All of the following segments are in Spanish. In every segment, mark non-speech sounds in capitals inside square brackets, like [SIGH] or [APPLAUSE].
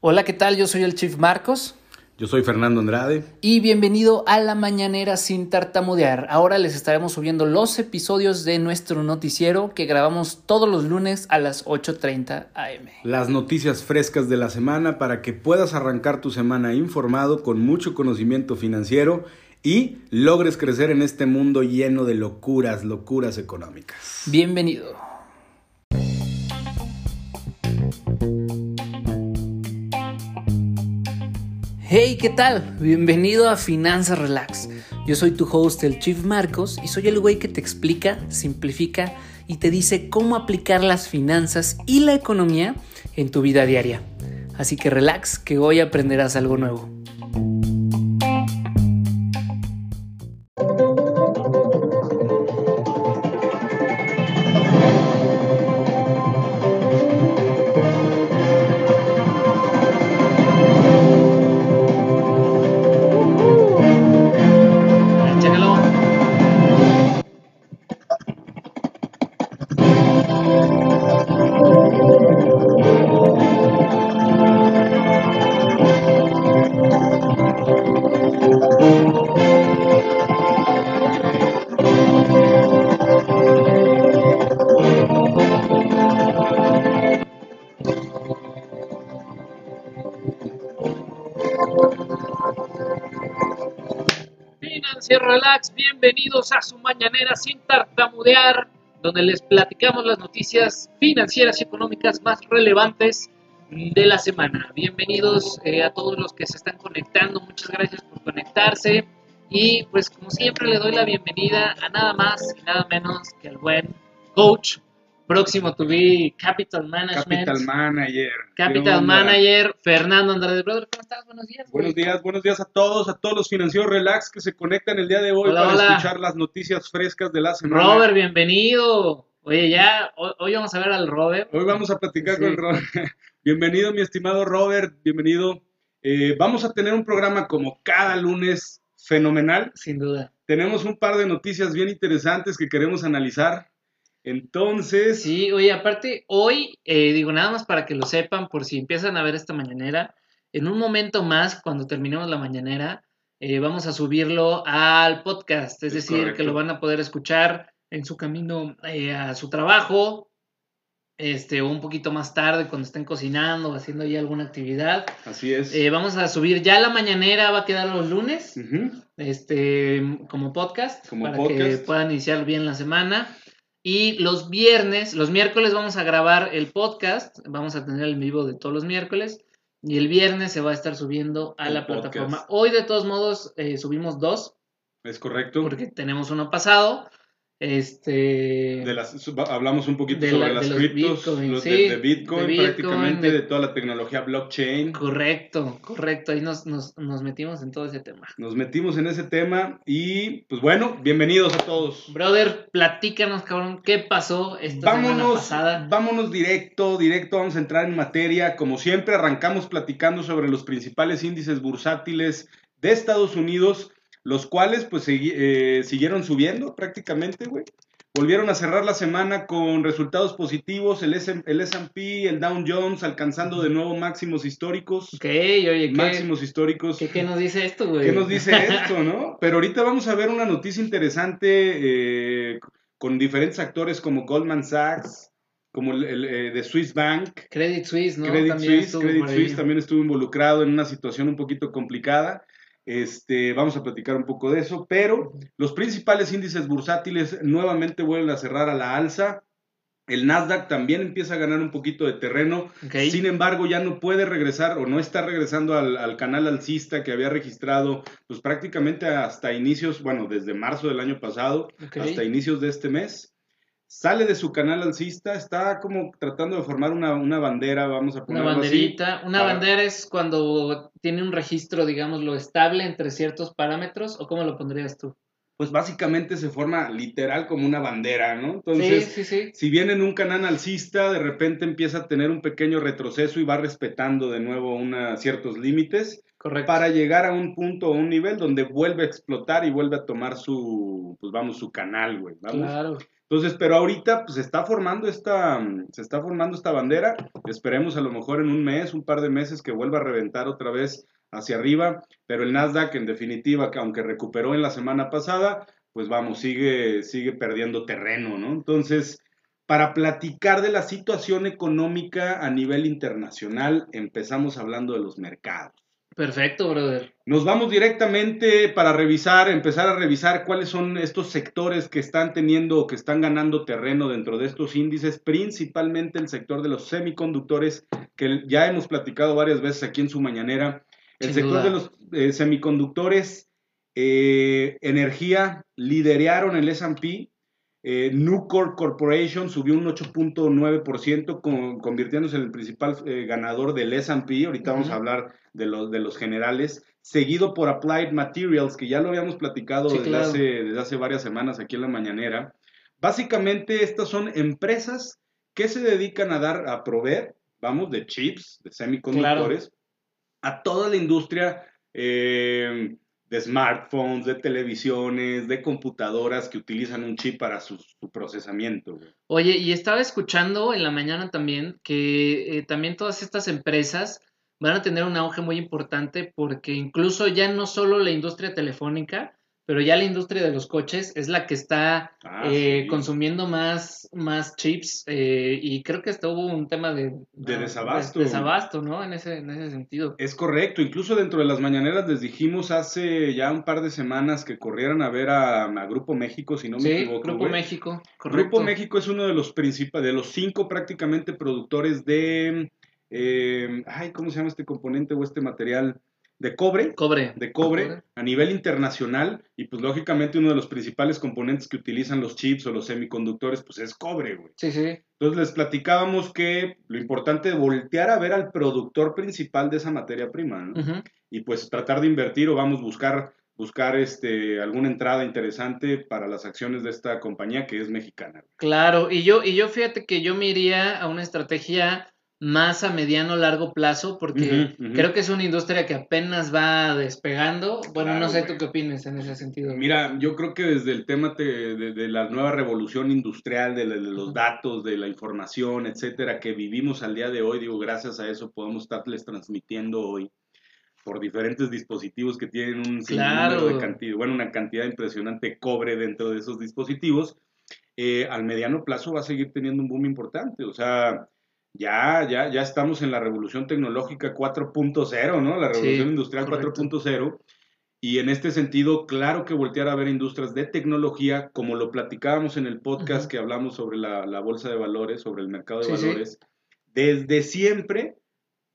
Hola, ¿qué tal? Yo soy el Chief Marcos. Yo soy Fernando Andrade. Y bienvenido a la mañanera sin tartamudear. Ahora les estaremos subiendo los episodios de nuestro noticiero que grabamos todos los lunes a las 8.30 am. Las noticias frescas de la semana para que puedas arrancar tu semana informado con mucho conocimiento financiero y logres crecer en este mundo lleno de locuras, locuras económicas. Bienvenido. Hey, ¿qué tal? Bienvenido a Finanzas Relax. Yo soy tu host, el Chief Marcos, y soy el güey que te explica, simplifica y te dice cómo aplicar las finanzas y la economía en tu vida diaria. Así que relax, que hoy aprenderás algo nuevo. Mañanera sin tartamudear, donde les platicamos las noticias financieras y económicas más relevantes de la semana. Bienvenidos eh, a todos los que se están conectando, muchas gracias por conectarse y pues como siempre le doy la bienvenida a nada más y nada menos que al buen coach próximo to be Capital Management. Capital Manager. Capital Manager, Fernando Andrade. Brother, ¿cómo estás? Buenos días. Buenos días, buenos días a todos, a todos los financieros relax que se conectan el día de hoy para escuchar las noticias frescas de la semana. Robert, bienvenido. Oye, ya, hoy, vamos a ver al Robert. Hoy vamos a platicar con Robert. [LAUGHS] bienvenido, mi estimado Robert, bienvenido. Eh, vamos a tener un programa como cada lunes fenomenal. Sin duda. Tenemos un par de noticias bien interesantes que queremos analizar. Entonces. Sí, oye, aparte, hoy, eh, digo, nada más para que lo sepan, por si empiezan a ver esta mañanera, en un momento más, cuando terminemos la mañanera, eh, vamos a subirlo al podcast, es, decir, que lo van a poder escuchar en su camino eh, a su trabajo, este, o un poquito más tarde cuando estén cocinando o haciendo ya alguna actividad. Así es. vamos a subir ya la mañanera, va a quedar los lunes, este, como podcast, para que puedan iniciar bien la semana. Y los viernes, los miércoles vamos a grabar el podcast, vamos a tener el vivo de todos los miércoles. Y el viernes se va a estar subiendo a la plataforma. Hoy, de todos modos, eh, subimos dos. Es correcto. Porque tenemos uno pasado. Este, hablamos un poquito sobre las criptos, los de, Bitcoin, prácticamente, de, toda la tecnología blockchain. Correcto, correcto, ahí nos, nos, nos, metimos en todo ese tema. Nos metimos en ese tema y pues bueno, bienvenidos a todos. Brother, platícanos, cabrón, ¿qué pasó esta vámonos, semana pasada? Vámonos directo, directo, vamos a entrar en materia. Como siempre, arrancamos platicando sobre los principales índices bursátiles de Estados Unidos los cuales pues eh, siguieron subiendo prácticamente, güey. Volvieron a cerrar la semana con resultados positivos, el, el S&P, el Dow Jones alcanzando de nuevo máximos históricos. Ok, oye, Máximos históricos. ¿Qué, nos dice esto, güey? ¿Qué nos dice [LAUGHS] esto, no? Pero ahorita vamos a ver una noticia interesante eh, con diferentes actores como Goldman Sachs, como el, eh, de Swiss Bank. Credit Suisse, ¿no? Credit Suisse, Credit Suisse también estuvo involucrado en una situación un poquito complicada. Este, vamos a platicar un poco de eso, pero los principales índices bursátiles nuevamente vuelven a cerrar a la alza. El Nasdaq también empieza a ganar un poquito de terreno. Sin embargo, ya no puede regresar o no está regresando al, canal alcista que había registrado, pues prácticamente hasta inicios, bueno, desde marzo del año pasado hasta inicios de este mes sale de su canal alcista, está como tratando de formar una, bandera, vamos a poner Una banderita, una bandera es cuando tiene un registro, digámoslo, estable entre ciertos parámetros, o cómo lo pondrías tú? Pues básicamente se forma literal como una bandera, ¿no? Entonces, sí, sí, sí. si viene en un canal alcista, de repente empieza a tener un pequeño retroceso y va respetando de nuevo una, ciertos límites. Correcto. Para llegar a un punto o un nivel donde vuelve a explotar y vuelve a tomar su, pues vamos, su canal, güey. Claro. Entonces, pero ahorita pues, se está formando esta, se está formando esta bandera. Esperemos a lo mejor en un mes, un par de meses que vuelva a reventar otra vez hacia arriba. Pero el Nasdaq, en definitiva, que aunque recuperó en la semana pasada, pues vamos, sigue, sigue perdiendo terreno, ¿no? Entonces, para platicar de la situación económica a nivel internacional, empezamos hablando de los mercados. Perfecto, brother. Nos vamos directamente para revisar, empezar a revisar cuáles son estos sectores que están teniendo o que están ganando terreno dentro de estos índices, principalmente el sector de los semiconductores, que ya hemos platicado varias veces aquí en su mañanera. El sector de los eh, semiconductores, eh, energía, lideraron el S&P, eh, Nucor Corporation subió un 8.9%, convirtiéndose en el principal eh, ganador del S&P. Ahorita vamos a hablar de los, de los generales. Seguido por Applied Materials, que ya lo habíamos platicado desde, hace, desde hace varias semanas aquí en la mañanera. Básicamente estas son empresas que se dedican a dar, a proveer, vamos, de chips, de semiconductores, a toda la industria eh, de smartphones, de televisiones, de computadoras que utilizan un chip para su, procesamiento. Oye, y estaba escuchando en la mañana también que eh, también todas estas empresas van a tener un auge muy importante porque incluso ya no solo la industria telefónica, pero ya la industria de los coches es la que está ah, eh, consumiendo más, más chips eh, y creo que hasta hubo un tema de, de desabasto. desabasto, ¿no? En ese, en ese sentido. Es correcto, incluso dentro de las mañaneras les dijimos hace ya un par de semanas que corrieran a ver a, Grupo México, si no me equivoco. Grupo México, correcto. Grupo México es uno de los principales, de los cinco prácticamente productores de, eh, ay, ¿cómo se llama este componente o este material? De cobre, cobre. de cobre, a nivel internacional y pues lógicamente uno de los principales componentes que utilizan los chips o los semiconductores pues es cobre, güey. Sí, sí. Entonces les platicábamos que lo importante es voltear a ver al productor principal de esa materia prima, ¿no? Y pues tratar de invertir o vamos a buscar buscar este alguna entrada interesante para las acciones de esta compañía que es mexicana. Claro, y yo y yo fíjate que yo me iría a una estrategia más a mediano largo plazo porque creo que es una industria que apenas va despegando. Bueno, no sé tú qué opinas en ese sentido. Mira, yo creo que desde el tema de, la nueva revolución industrial, de, los datos, de la información, etcétera, que vivimos al día de hoy, digo, gracias a eso podemos estarles transmitiendo hoy por diferentes dispositivos que tienen un claro. de cantidad, bueno, una cantidad impresionante de cobre dentro de esos dispositivos. Eh, al mediano plazo va a seguir teniendo un boom importante. O sea, ya, ya, ya estamos en la revolución tecnológica 4.0, ¿no? La revolución industrial 4.0. Y en este sentido, claro que voltear a ver industrias de tecnología, como lo platicábamos en el podcast que hablamos sobre la, bolsa de valores, sobre el mercado de valores, desde siempre,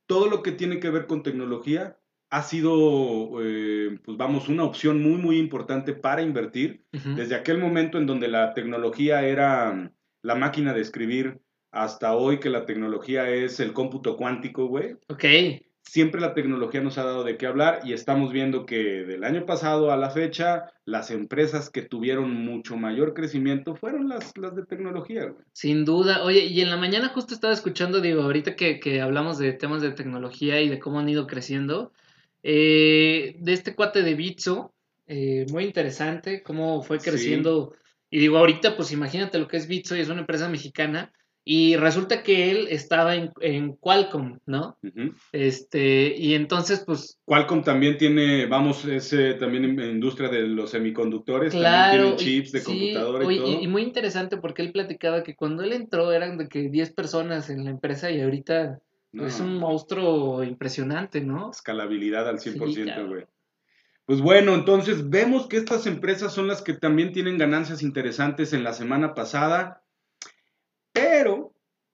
todo lo que tiene que ver con tecnología ha sido, eh, pues vamos, una opción muy, muy importante para invertir. Desde aquel momento en donde la tecnología era la máquina de escribir hasta hoy que la tecnología es el cómputo cuántico, güey. Ok. Siempre la tecnología nos ha dado de qué hablar y estamos viendo que del año pasado a la fecha, las empresas que tuvieron mucho mayor crecimiento fueron las, las de tecnología, güey. Sin duda. Oye, y en la mañana justo estaba escuchando, digo, ahorita que, que hablamos de temas de tecnología y de cómo han ido creciendo, eh, de este cuate de Bitso, eh, muy interesante, cómo fue creciendo. Y digo, ahorita, pues imagínate lo que es Bitso y es una empresa mexicana y resulta que él estaba en, en Qualcomm, ¿no? Este, y entonces, pues. Qualcomm también tiene, vamos, ese también en industria de los semiconductores, también tiene chips de computadora y, todo. Y, muy interesante porque él platicaba que cuando él entró eran de que 10 personas en la empresa y ahorita es un monstruo impresionante, ¿no? Escalabilidad al 100%, güey. Pues bueno, entonces vemos que estas empresas son las que también tienen ganancias interesantes en la semana pasada.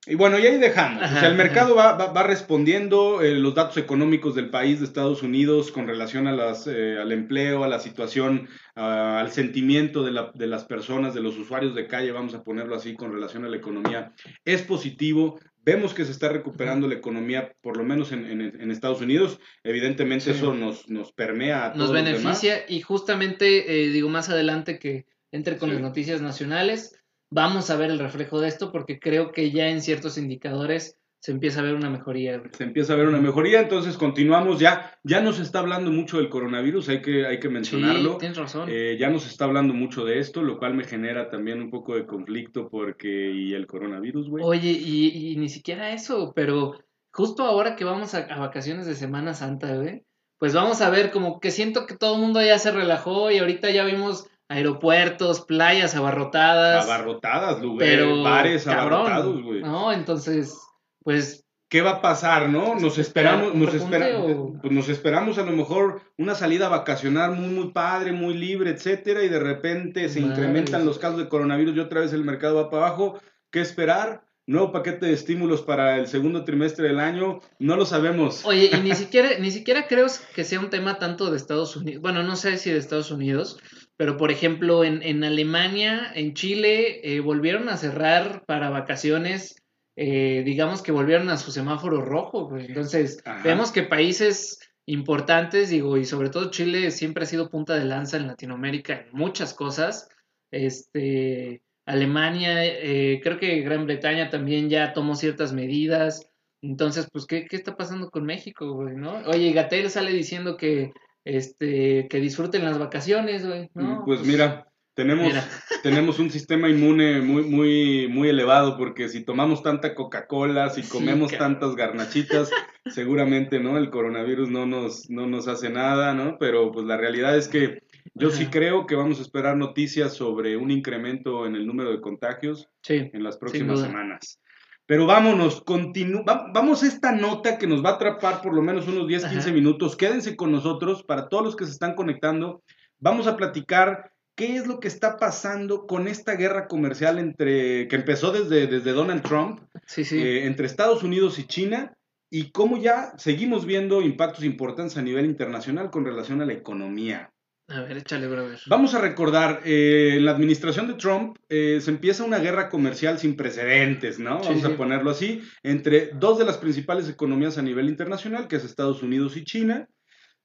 Y bueno, y ahí dejamos. o sea, el mercado va, va, respondiendo eh, los datos económicos del país de Estados Unidos con relación a las, eh, al empleo, a la situación, al sentimiento de, la, de, las personas, de los usuarios de calle, vamos a ponerlo así, con relación a la economía. Es positivo. Vemos que se está recuperando la economía, por lo menos en, en, Estados Unidos. Evidentemente eso nos, nos permea a todos Nos beneficia y justamente, eh, digo, más adelante que entre con las noticias nacionales, vamos a ver el reflejo de esto porque creo que ya en ciertos indicadores se empieza a ver una mejoría. Se empieza a ver una mejoría, entonces continuamos ya. Ya nos está hablando mucho del coronavirus, hay que, hay que mencionarlo. Sí, tienes razón. Eh, ya nos está hablando mucho de esto, lo cual me genera también un poco de conflicto porque y el coronavirus, güey. Oye, y, ni siquiera eso, pero justo ahora que vamos a, a vacaciones de Semana Santa, güey, pues vamos a ver como que siento que todo el mundo ya se relajó y ahorita ya vimos aeropuertos, playas abarrotadas. Abarrotadas, lugares, bares abarrotados, güey. No, entonces pues ¿qué va a pasar, no? Nos esperamos, nos, pues nos esperamos a lo mejor una salida vacacional muy, muy padre, muy libre, etcétera, y de repente se incrementan los casos de coronavirus y otra vez el mercado va para abajo. ¿Qué esperar? Nuevo paquete de estímulos para el segundo trimestre del año, no lo sabemos. Oye, y ni [LAUGHS] siquiera, ni siquiera creo que sea un tema tanto de Estados Unidos, bueno, no sé si de Estados Unidos, pero por ejemplo en, en Alemania, en Chile, eh, volvieron a cerrar para vacaciones eh, digamos que volvieron a su semáforo rojo. Entonces, vemos que países importantes, digo, y sobre todo Chile siempre ha sido punta de lanza en Latinoamérica en muchas cosas. Este, Alemania, eh, creo que Gran Bretaña también ya tomó ciertas medidas. Entonces, pues, ¿qué, qué está pasando con México, güey, no? Oye, Gatel sale diciendo que, este, que disfruten las vacaciones, güey, ¿no? Pues, pues mira, tenemos, [LAUGHS] tenemos un sistema inmune muy, muy, muy elevado porque si tomamos tanta Coca-Cola, si comemos tantas garnachitas, [LAUGHS] seguramente, ¿no? El coronavirus no nos, no nos hace nada, ¿no? Pero pues la realidad es que yo sí creo que vamos a esperar noticias sobre un incremento en el número de contagios en las próximas semanas. Pero vámonos, continu vamos a esta nota que nos va a atrapar por lo menos unos 10, 15 minutos. Quédense con nosotros para todos los que se están conectando. Vamos a platicar qué es lo que está pasando con esta guerra comercial entre que empezó desde, desde Donald Trump eh, entre Estados Unidos y China y cómo ya seguimos viendo impactos importantes a nivel internacional con relación a la economía. A ver, échale, brother. Vamos a recordar, eh, en la administración de Trump eh, se empieza una guerra comercial sin precedentes, ¿no? Vamos a ponerlo así, entre dos de las principales economías a nivel internacional, que es Estados Unidos y China.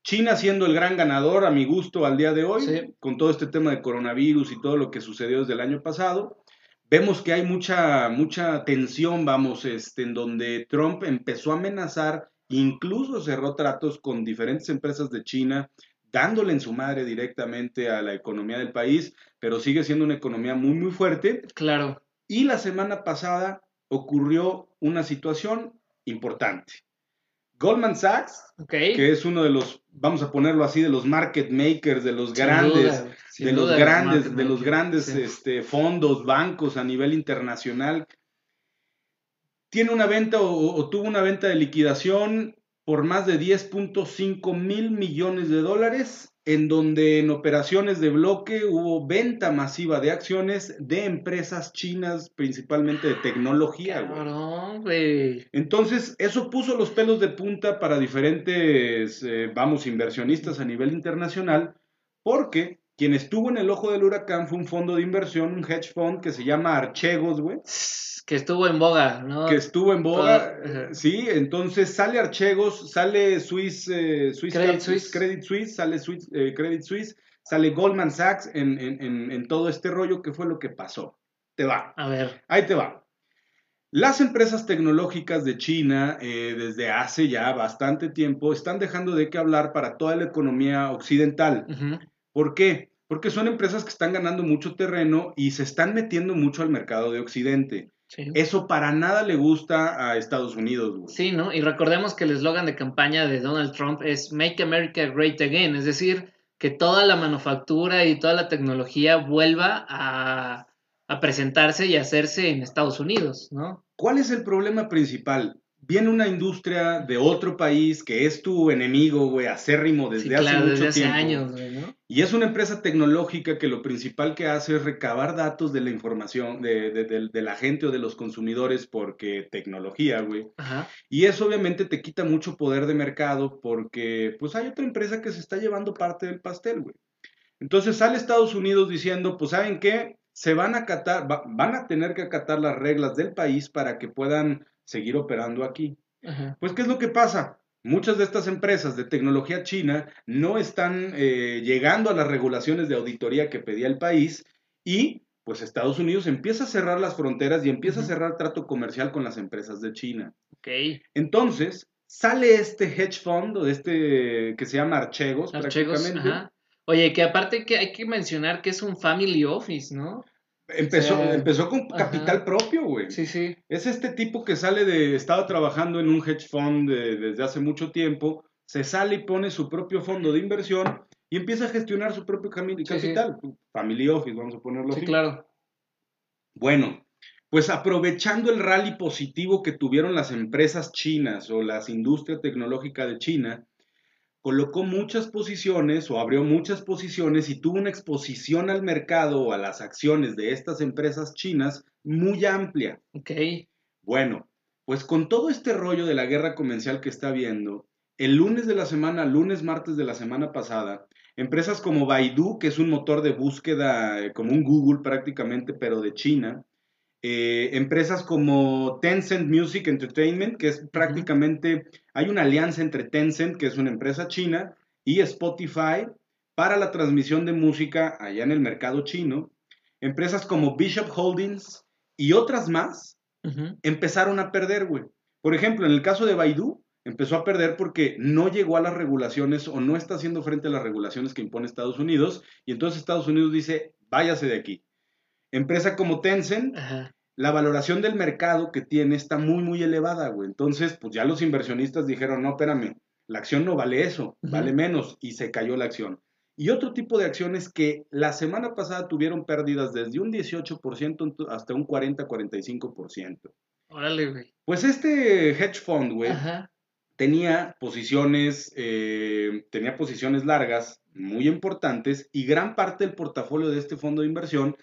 China siendo el gran ganador a mi gusto al día de hoy, con todo este tema de coronavirus y todo lo que sucedió desde el año pasado. Vemos que hay mucha, mucha tensión, vamos, este, en donde Trump empezó a amenazar, incluso cerró tratos con diferentes empresas de China, dándole en su madre directamente a la economía del país, pero sigue siendo una economía muy, muy fuerte. Claro. Y la semana pasada ocurrió una situación importante. Goldman Sachs, que es uno de los, vamos a ponerlo así, de los market makers, de los grandes, de, los grandes de los grandes, este, fondos, bancos a nivel internacional, tiene una venta o tuvo una venta de liquidación por más de 10.5 mil millones de dólares en donde en operaciones de bloque hubo venta masiva de acciones de empresas chinas, principalmente de tecnología. güey. Entonces, eso puso los pelos de punta para diferentes, eh, vamos, inversionistas a nivel internacional, porque quien estuvo en el ojo del huracán fue un fondo de inversión, un hedge fund que se llama Archegos, güey que estuvo en boga, ¿no? Que estuvo en boga, sí, entonces sale Archegos, sale Swiss, eh, Credit, Suisse. Credit Suisse, sale eh, Credit Suisse, sale Goldman Sachs en, en, en, todo este rollo, que fue lo que pasó. Te va. A ver. Ahí te va. Las empresas tecnológicas de China, eh, desde hace ya bastante tiempo, están dejando de qué hablar para toda la economía occidental. ¿Por qué? Porque son empresas que están ganando mucho terreno y se están metiendo mucho al mercado de Occidente. Eso para nada le gusta a Estados Unidos. Sí, ¿no? Y recordemos que el eslogan de campaña de Donald Trump es Make America Great Again, es decir, que toda la manufactura y toda la tecnología vuelva a, a presentarse y hacerse en Estados Unidos, ¿no? ¿Cuál es el problema principal? Viene una industria de otro país que es tu enemigo, güey, acérrimo desde hace mucho desde hace años, güey, ¿no? Y es una empresa tecnológica que lo principal que hace es recabar datos de la información de, de, la gente o de los consumidores porque tecnología, güey. Ajá. Y eso obviamente te quita mucho poder de mercado porque pues hay otra empresa que se está llevando parte del pastel, güey. Entonces sale Estados Unidos diciendo, pues ¿saben qué? Se van a acatar, van a tener que acatar las reglas del país para que puedan seguir operando aquí. Pues, ¿qué es lo que pasa? Muchas de estas empresas de tecnología china no están eh, llegando a las regulaciones de auditoría que pedía el país y pues Estados Unidos empieza a cerrar las fronteras y empieza a cerrar trato comercial con las empresas de China. Ok. Entonces, sale este hedge fund, de este que se llama Archegos, Archegos prácticamente. ajá. Oye, que aparte que hay que mencionar que es un family office, ¿no? Empezó, sea, empezó con ajá. capital propio, güey. Sí, sí. Es este tipo que sale de, estaba trabajando en un hedge fund de- desde hace mucho tiempo, se sale y pone su propio fondo de inversión y empieza a gestionar su propio Sí, sí. capital. Family office, vamos a ponerlo Sí, así. claro. Bueno, pues aprovechando el rally positivo que tuvieron las empresas chinas o las industria tecnológica de China, colocó muchas posiciones o abrió muchas posiciones y tuvo una exposición al mercado o a las acciones de estas empresas chinas muy amplia. Ok. Bueno, pues con todo este rollo de la guerra comercial que está habiendo, el lunes de la semana, lunes, martes de la semana pasada, empresas como Baidu, que es un motor de búsqueda eh, como un Google prácticamente, pero de China, eh, empresas como Tencent Music Entertainment, que es prácticamente, hay una alianza entre Tencent, que es una empresa china, y Spotify para la transmisión de música allá en el mercado chino. Empresas como Bishop Holdings y otras más empezaron a perder, güey. Por ejemplo, en el caso de Baidu, empezó a perder porque no llegó a las regulaciones o no está haciendo frente a las regulaciones que impone Estados Unidos y entonces Estados Unidos dice, váyase de aquí. Empresa como Tencent, Ajá. La valoración del mercado que tiene está muy, muy elevada, güey. Entonces, pues ya los inversionistas dijeron, no, espérame, la acción no vale eso, vale menos y se cayó la acción. Y otro tipo de acciones que la semana pasada tuvieron pérdidas desde un 18% hasta un 40-45%. Órale, güey. Pues este hedge fund, güey, Ajá. tenía posiciones, eh, tenía posiciones largas, muy importantes, y gran parte del portafolio de este fondo de inversión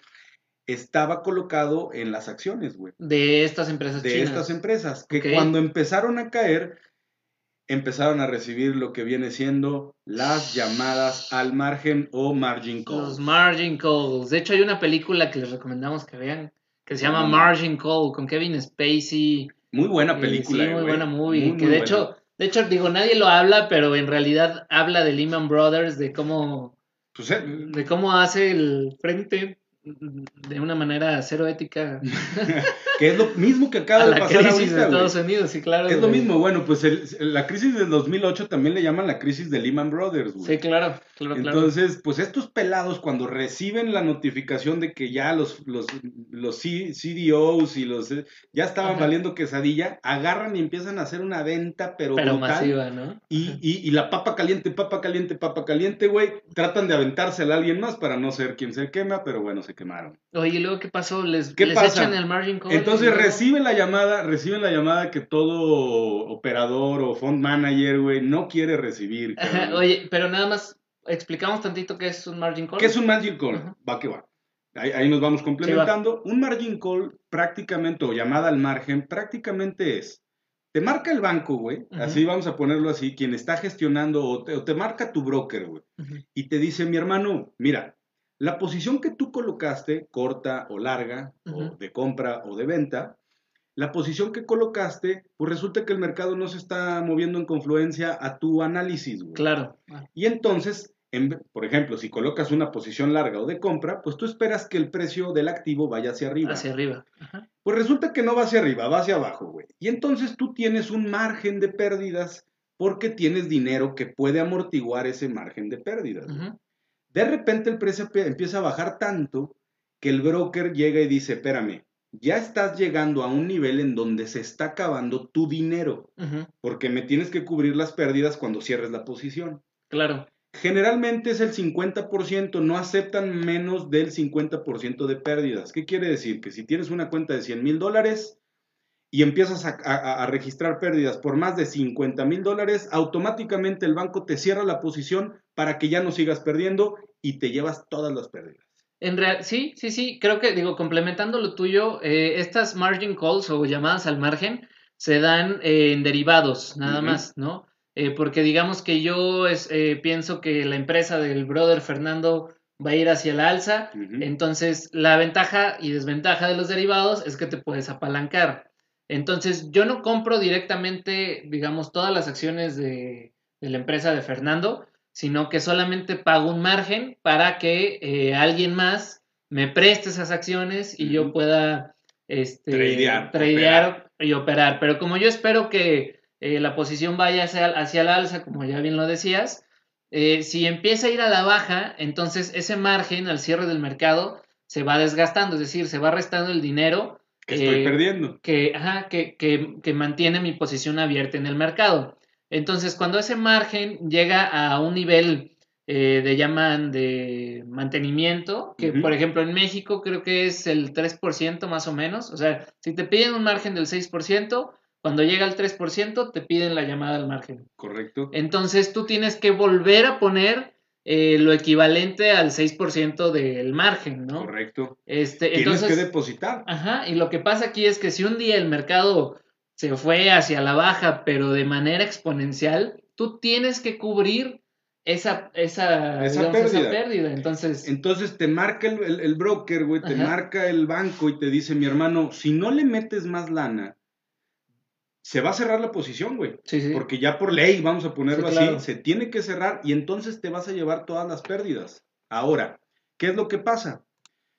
estaba colocado en las acciones, güey, De estas empresas de chinas. estas empresas, que cuando empezaron a caer, empezaron a recibir lo que viene siendo las llamadas al margen o margin calls. Los margin calls. De hecho, hay una película que les recomendamos que vean que se llama Mm. Margin Call con Kevin Spacey. Muy buena Eh, película, sí, muy buena movie. Muy, que muy de buena. hecho, de hecho, digo, nadie lo habla, pero en realidad habla de Lehman Brothers, de cómo, Pues, eh, de cómo hace el frente de una manera cero ética [LAUGHS] que es lo mismo que acaba a de la pasar crisis ahorita, de. Estados Unidos, sí, claro. Es lo mismo, bueno, pues el- la crisis del 2008 también le llaman la crisis de Lehman Brothers, güey. Sí, claro, claro, claro. Entonces, pues estos pelados cuando reciben la notificación de que ya los, los, los C- CDOs y los ya estaban Ajá. valiendo quesadilla, agarran y empiezan a hacer una venta, pero, pero brutal. masiva, ¿no? Y, y, y la papa caliente, papa caliente, papa caliente, güey, tratan de aventársela a alguien más para no ser quien se quema, pero bueno, se quemaron. Oye, ¿y luego qué pasó? ¿Les, ¿Qué les pasa? echan el margin call? Entonces luego- reciben la llamada, reciben la llamada que todo operador o fund manager, güey, no quiere recibir. [LAUGHS] Ajá. Oye, pero nada más explicamos tantito qué es un margin call. ¿Qué es un margin call? Ajá. Va que va. Ahí, ahí nos vamos complementando. un margin call prácticamente, o llamada al margen, prácticamente es, te marca el banco, güey, así vamos a ponerlo así, quien está gestionando, o te, o te marca tu broker, güey, y te dice, mi hermano, mira, la posición que tú colocaste, corta o larga, o de compra o de venta, la posición que colocaste, pues resulta que el mercado no se está moviendo en confluencia a tu análisis, güey. Claro. Y entonces, en por ejemplo, si colocas una posición larga o de compra, pues tú esperas que el precio del activo vaya hacia arriba. Hacia arriba. Ajá. Pues resulta que no va hacia arriba, va hacia abajo, güey. Y entonces tú tienes un margen de pérdidas porque tienes dinero que puede amortiguar ese margen de pérdidas. De repente el precio empieza a bajar tanto que el broker llega y dice, espérame, ya estás llegando a un nivel en donde se está acabando tu dinero, porque me tienes que cubrir las pérdidas cuando cierres la posición. Claro. Generalmente es el 50%, no aceptan menos del 50% de pérdidas. ¿Qué quiere decir? Que si tienes una cuenta de 100 mil dólares y empiezas a, a- a registrar pérdidas por más de 50 mil dólares, automáticamente el banco te cierra la posición para que ya no sigas perdiendo y te llevas todas las pérdidas. En real, sí, sí, sí, creo que, digo, complementando lo tuyo, eh, estas margin calls o llamadas al margen se dan eh, en derivados, nada más, ¿no? Eh, porque digamos que yo es, pienso que la empresa del brother Fernando va a ir hacia la alza, entonces la ventaja y desventaja de los derivados es que te puedes apalancar. Entonces yo no compro directamente, digamos, todas las acciones de, de la empresa de Fernando, sino que solamente pago un margen para que eh, alguien más me preste esas acciones y yo pueda este, tradear, y operar. Pero como yo espero que eh, la posición vaya hacia, hacia el alza, como ya bien lo decías, eh, si empieza a ir a la baja, entonces ese margen al cierre del mercado se va desgastando, es decir, se va restando el dinero que estoy perdiendo. Que, ajá, que, que, que, mantiene mi posición abierta en el mercado. Entonces, cuando ese margen llega a un nivel eh, de llaman de mantenimiento, que por ejemplo en México creo que es el 3% más o menos, o sea, si te piden un margen del 6%, cuando llega al 3% te piden la llamada al margen. Correcto. Entonces tú tienes que volver a poner eh, lo equivalente al 6% del margen, ¿no? Correcto. Este, Tienes entonces, que depositar. Ajá, y lo que pasa aquí es que si un día el mercado se fue hacia la baja, pero de manera exponencial, tú tienes que cubrir esa, esa, esa, pérdida. Entonces, Entonces te marca el, el, broker, güey, te marca el banco y te dice, mi hermano, si no le metes más lana, se va a cerrar la posición, güey. Sí, sí. Porque ya por ley, vamos a ponerlo así, se tiene que cerrar y entonces te vas a llevar todas las pérdidas. Ahora, ¿qué es lo que pasa?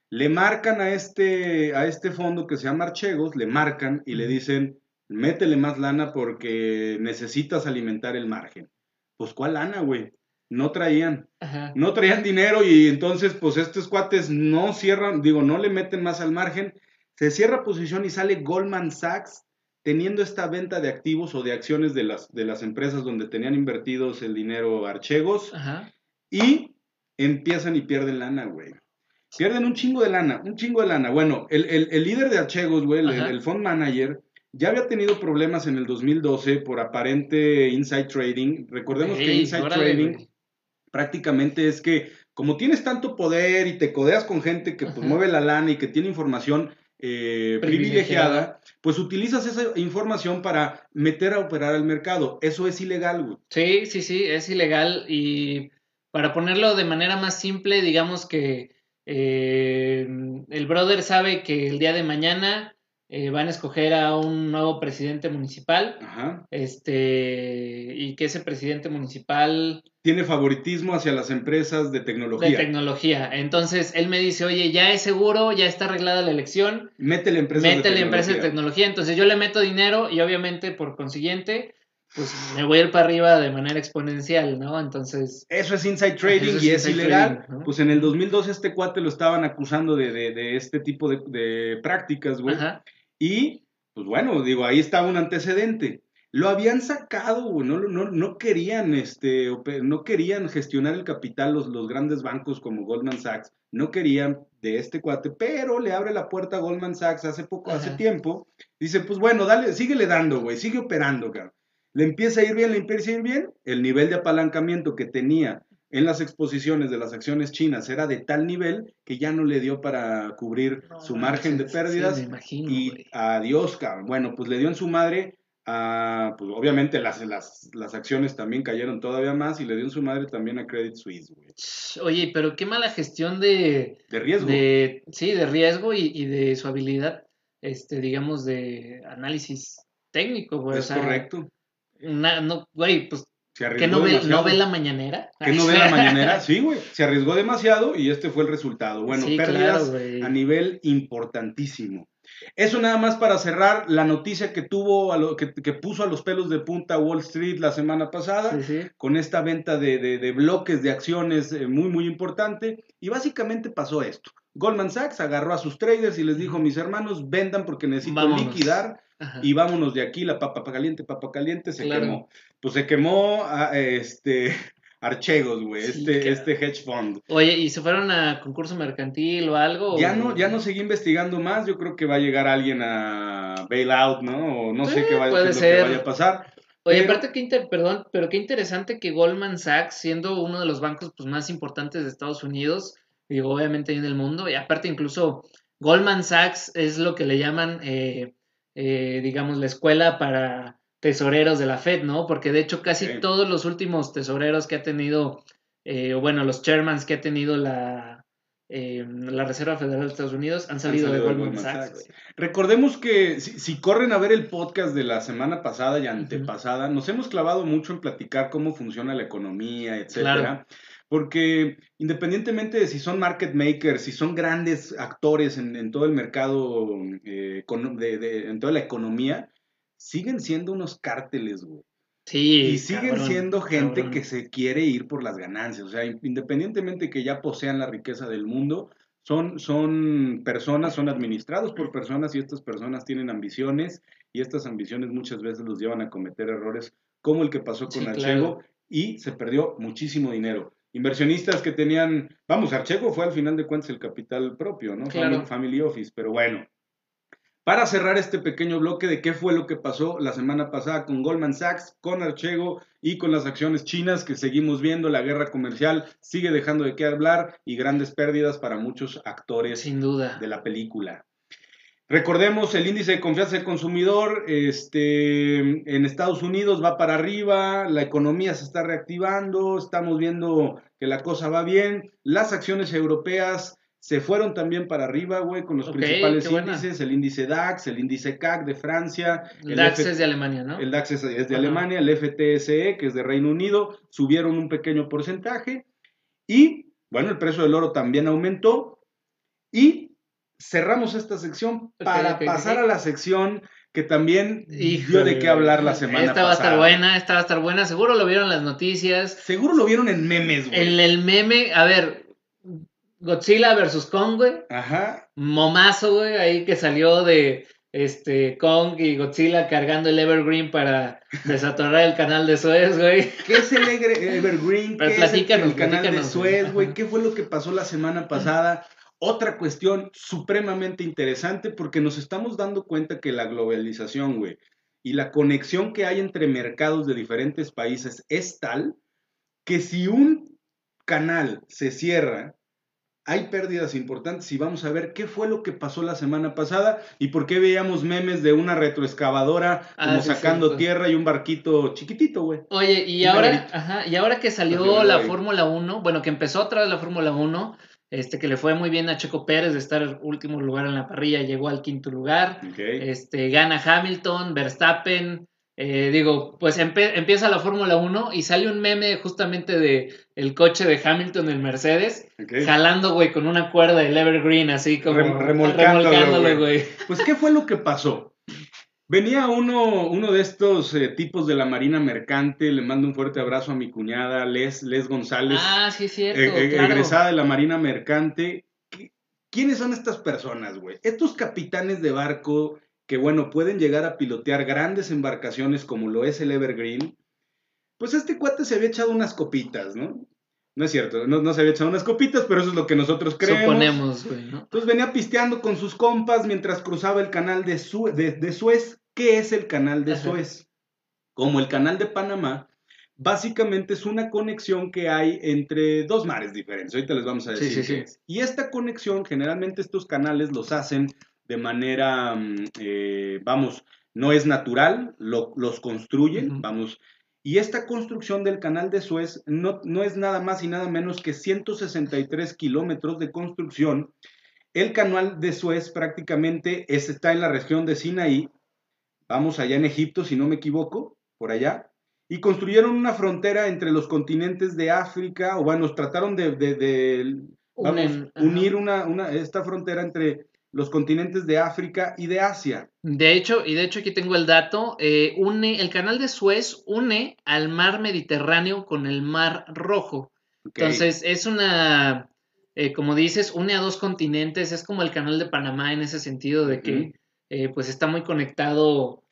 Le marcan a este, a este fondo que se llama Archegos, le marcan y le dicen, métele más lana porque necesitas alimentar el margen. Pues, ¿cuál lana, güey? No traían. No traían dinero y entonces, pues, estos cuates no cierran, digo, no le meten más al margen. Se cierra posición y sale Goldman Sachs teniendo esta venta de activos o de acciones de las, de las empresas donde tenían invertidos el dinero Archegos y empiezan y pierden lana, güey. Pierden un chingo de lana, un chingo de lana. Bueno, el, líder de Archegos, güey, el, el, fund manager, ya había tenido problemas en el 2012 por aparente inside trading. Recordemos que inside trading prácticamente es que como tienes tanto poder y te codeas con gente que pues, mueve la lana y que tiene información eh, privilegiada, pues utilizas esa información para meter a operar al mercado. Eso es ilegal, güey. Sí, sí, sí, es ilegal. Y para ponerlo de manera más simple, digamos que eh, el brother sabe que el día de mañana eh, van a escoger a un nuevo presidente municipal. Este, y que ese presidente municipal. Tiene favoritismo hacia las empresas de tecnología. De tecnología. Entonces él me dice, oye, ya es seguro, ya está arreglada la elección. Mete la empresa Mete la empresa de tecnología. Entonces yo le meto dinero y obviamente por consiguiente pues me voy a ir para arriba de manera exponencial, ¿no? Entonces... Eso es inside trading y es ilegal. Pues en el 2012 este cuate lo estaban acusando de, de, este tipo de, de prácticas, güey. Y, pues bueno, digo, ahí estaba un antecedente. Lo habían sacado, no, no, no, querían, este, no querían gestionar el capital los, los grandes bancos como Goldman Sachs, no querían de este cuate, pero le abre la puerta a Goldman Sachs hace poco, hace tiempo, dice, pues bueno, dale, síguele dando, güey, sigue operando, cabrón. Le empieza a ir bien, le empieza a ir bien, el nivel de apalancamiento que tenía en las exposiciones de las acciones chinas era de tal nivel que ya no le dio para cubrir su margen de pérdidas. y adiós, cabrón. Bueno, pues le dio en su madre a, pues obviamente las, las, las, acciones también cayeron todavía más y le dio en su madre también a Credit Suisse, güey. Oye, pero qué mala gestión de... De riesgo. sí, de riesgo y, de su habilidad, este, digamos, de análisis técnico, güey. Es correcto. no, güey, pues ¿Que no ve, no ve, la mañanera? ¿Que no ve la [LAUGHS] mañanera? Sí, güey. Se arriesgó demasiado y este fue el resultado. Bueno, pérdidas a nivel importantísimo. Eso nada más para cerrar la noticia que tuvo, a lo, que, puso a los pelos de punta Wall Street la semana pasada, con esta venta de, bloques de acciones eh, muy, muy importante. Y básicamente pasó esto. Goldman Sachs agarró a sus traders y les dijo, mis hermanos, vendan porque necesito liquidar y vámonos de aquí, la papa caliente, papa caliente, se quemó. Pues se quemó a, este [LAUGHS] Archegos, güey, este, este hedge fund. Oye, ¿y se fueron a concurso mercantil o algo? Ya no, ya no seguí investigando más, yo creo que va a llegar alguien a bailout, ¿no? O no sé qué, va, qué que vaya a pasar. Oye, aparte que inter, perdón, pero qué interesante que Goldman Sachs, siendo uno de los bancos pues, más importantes de Estados Unidos, y obviamente en el mundo, y aparte incluso Goldman Sachs es lo que le llaman eh, eh, digamos, la escuela para tesoreros de la Fed, ¿no? Porque de hecho casi todos los últimos tesoreros que ha tenido, eh, o bueno, los chairmans que ha tenido la, eh, la Reserva Federal de Estados Unidos han salido, de Goldman, Sachs. Recordemos que si, corren a ver el podcast de la semana pasada y antepasada, nos hemos clavado mucho en platicar cómo funciona la economía, etcétera. Porque independientemente de si son market makers, si son grandes actores en, todo el mercado, eh, en toda la economía, siguen siendo unos cárteles, güey. Sí, y siguen siendo gente que se quiere ir por las ganancias. O sea, independientemente que ya posean la riqueza del mundo, son, son personas, son administrados por personas y estas personas tienen ambiciones y estas ambiciones muchas veces los llevan a cometer errores como el que pasó con Archego y se perdió muchísimo dinero. Inversionistas que tenían, vamos, Archego fue al final de cuentas el capital propio, ¿no? family Office, pero bueno, para cerrar este pequeño bloque de qué fue lo que pasó la semana pasada con Goldman Sachs, con Archego y con las acciones chinas que seguimos viendo, la guerra comercial sigue dejando de qué hablar y grandes pérdidas para muchos actores Sin duda. de la película. Recordemos el índice de confianza del consumidor este, en Estados Unidos va para arriba, la economía se está reactivando, estamos viendo que la cosa va bien, las acciones europeas se fueron también para arriba, güey, con los principales índices, el índice DAX, el índice CAC de Francia. El, DAX es de Alemania, ¿no? El DAX es, de Alemania, el FTSE, que es de Reino Unido, subieron un pequeño porcentaje. Y, bueno, el precio del oro también aumentó. Y cerramos esta sección para pasar a la sección que también dio de qué hablar la semana esta pasada. Esta va a estar buena, esta va a estar buena. Seguro lo vieron las noticias. Seguro lo vieron en memes, güey. En el meme, a ver, Godzilla versus Kong, güey. Ajá. Momazo, güey, ahí que salió de este Kong y Godzilla cargando el Evergreen para desatorar el canal de Suez, güey. [LAUGHS] ¿Qué es el Evergreen? ¿Qué es el, canal de Suez, güey? ¿Qué fue lo que pasó la semana pasada? Otra cuestión supremamente interesante porque nos estamos dando cuenta que la globalización, güey, y la conexión que hay entre mercados de diferentes países es tal que si un canal se cierra, hay pérdidas importantes y vamos a ver qué fue lo que pasó la semana pasada y por qué veíamos memes de una retroexcavadora ah, como sacando tierra y un barquito chiquitito, güey. Oye, y ahora, ajá, y ahora que salió la Fórmula 1, bueno, que empezó otra vez la Fórmula 1, este, que le fue muy bien a Checo Pérez de estar en último lugar en la parrilla, llegó al quinto lugar, este, gana Hamilton, Verstappen, eh, digo, pues empieza la Fórmula 1 y sale un meme justamente de el coche de Hamilton, el Mercedes, jalando, güey, con una cuerda del Evergreen, así como remolcándolo, güey. Pues, ¿qué fue lo que pasó? Venía uno, uno de estos eh, tipos de la Marina Mercante, le mando un fuerte abrazo a mi cuñada Les, Les González. Ah, sí, cierto. Eh, egresada de la Marina Mercante. ¿Quiénes son estas personas, güey? Estos capitanes de barco que bueno, pueden llegar a pilotear grandes embarcaciones como lo es el Evergreen, pues este cuate se había echado unas copitas, ¿no? No es cierto, no, se había echado unas copitas, pero eso es lo que nosotros creemos. Suponemos, güey, ¿no? Entonces venía pisteando con sus compas mientras cruzaba el canal de, Suez. ¿Qué es el canal de Suez? Como el canal de Panamá, básicamente es una conexión que hay entre dos mares diferentes. Ahorita les vamos a decir. Sí, sí, Y esta conexión, generalmente estos canales los hacen de manera, mm, eh, vamos, no es natural, los construyen, vamos. Y esta construcción del canal de Suez no, no es nada más y nada menos que 163 kilómetros de construcción. El canal de Suez prácticamente está en la región de Sinaí, vamos allá en Egipto, si no me equivoco, por allá, y construyeron una frontera entre los continentes de África, o bueno, trataron de, unir una, una, esta frontera entre los continentes de África y de Asia. De hecho, y de hecho aquí tengo el dato, eh, une, el canal de Suez une al mar Mediterráneo con el mar Rojo. Entonces, es una, eh, como dices, une a dos continentes, es como el canal de Panamá en ese sentido de que eh, pues está muy conectado,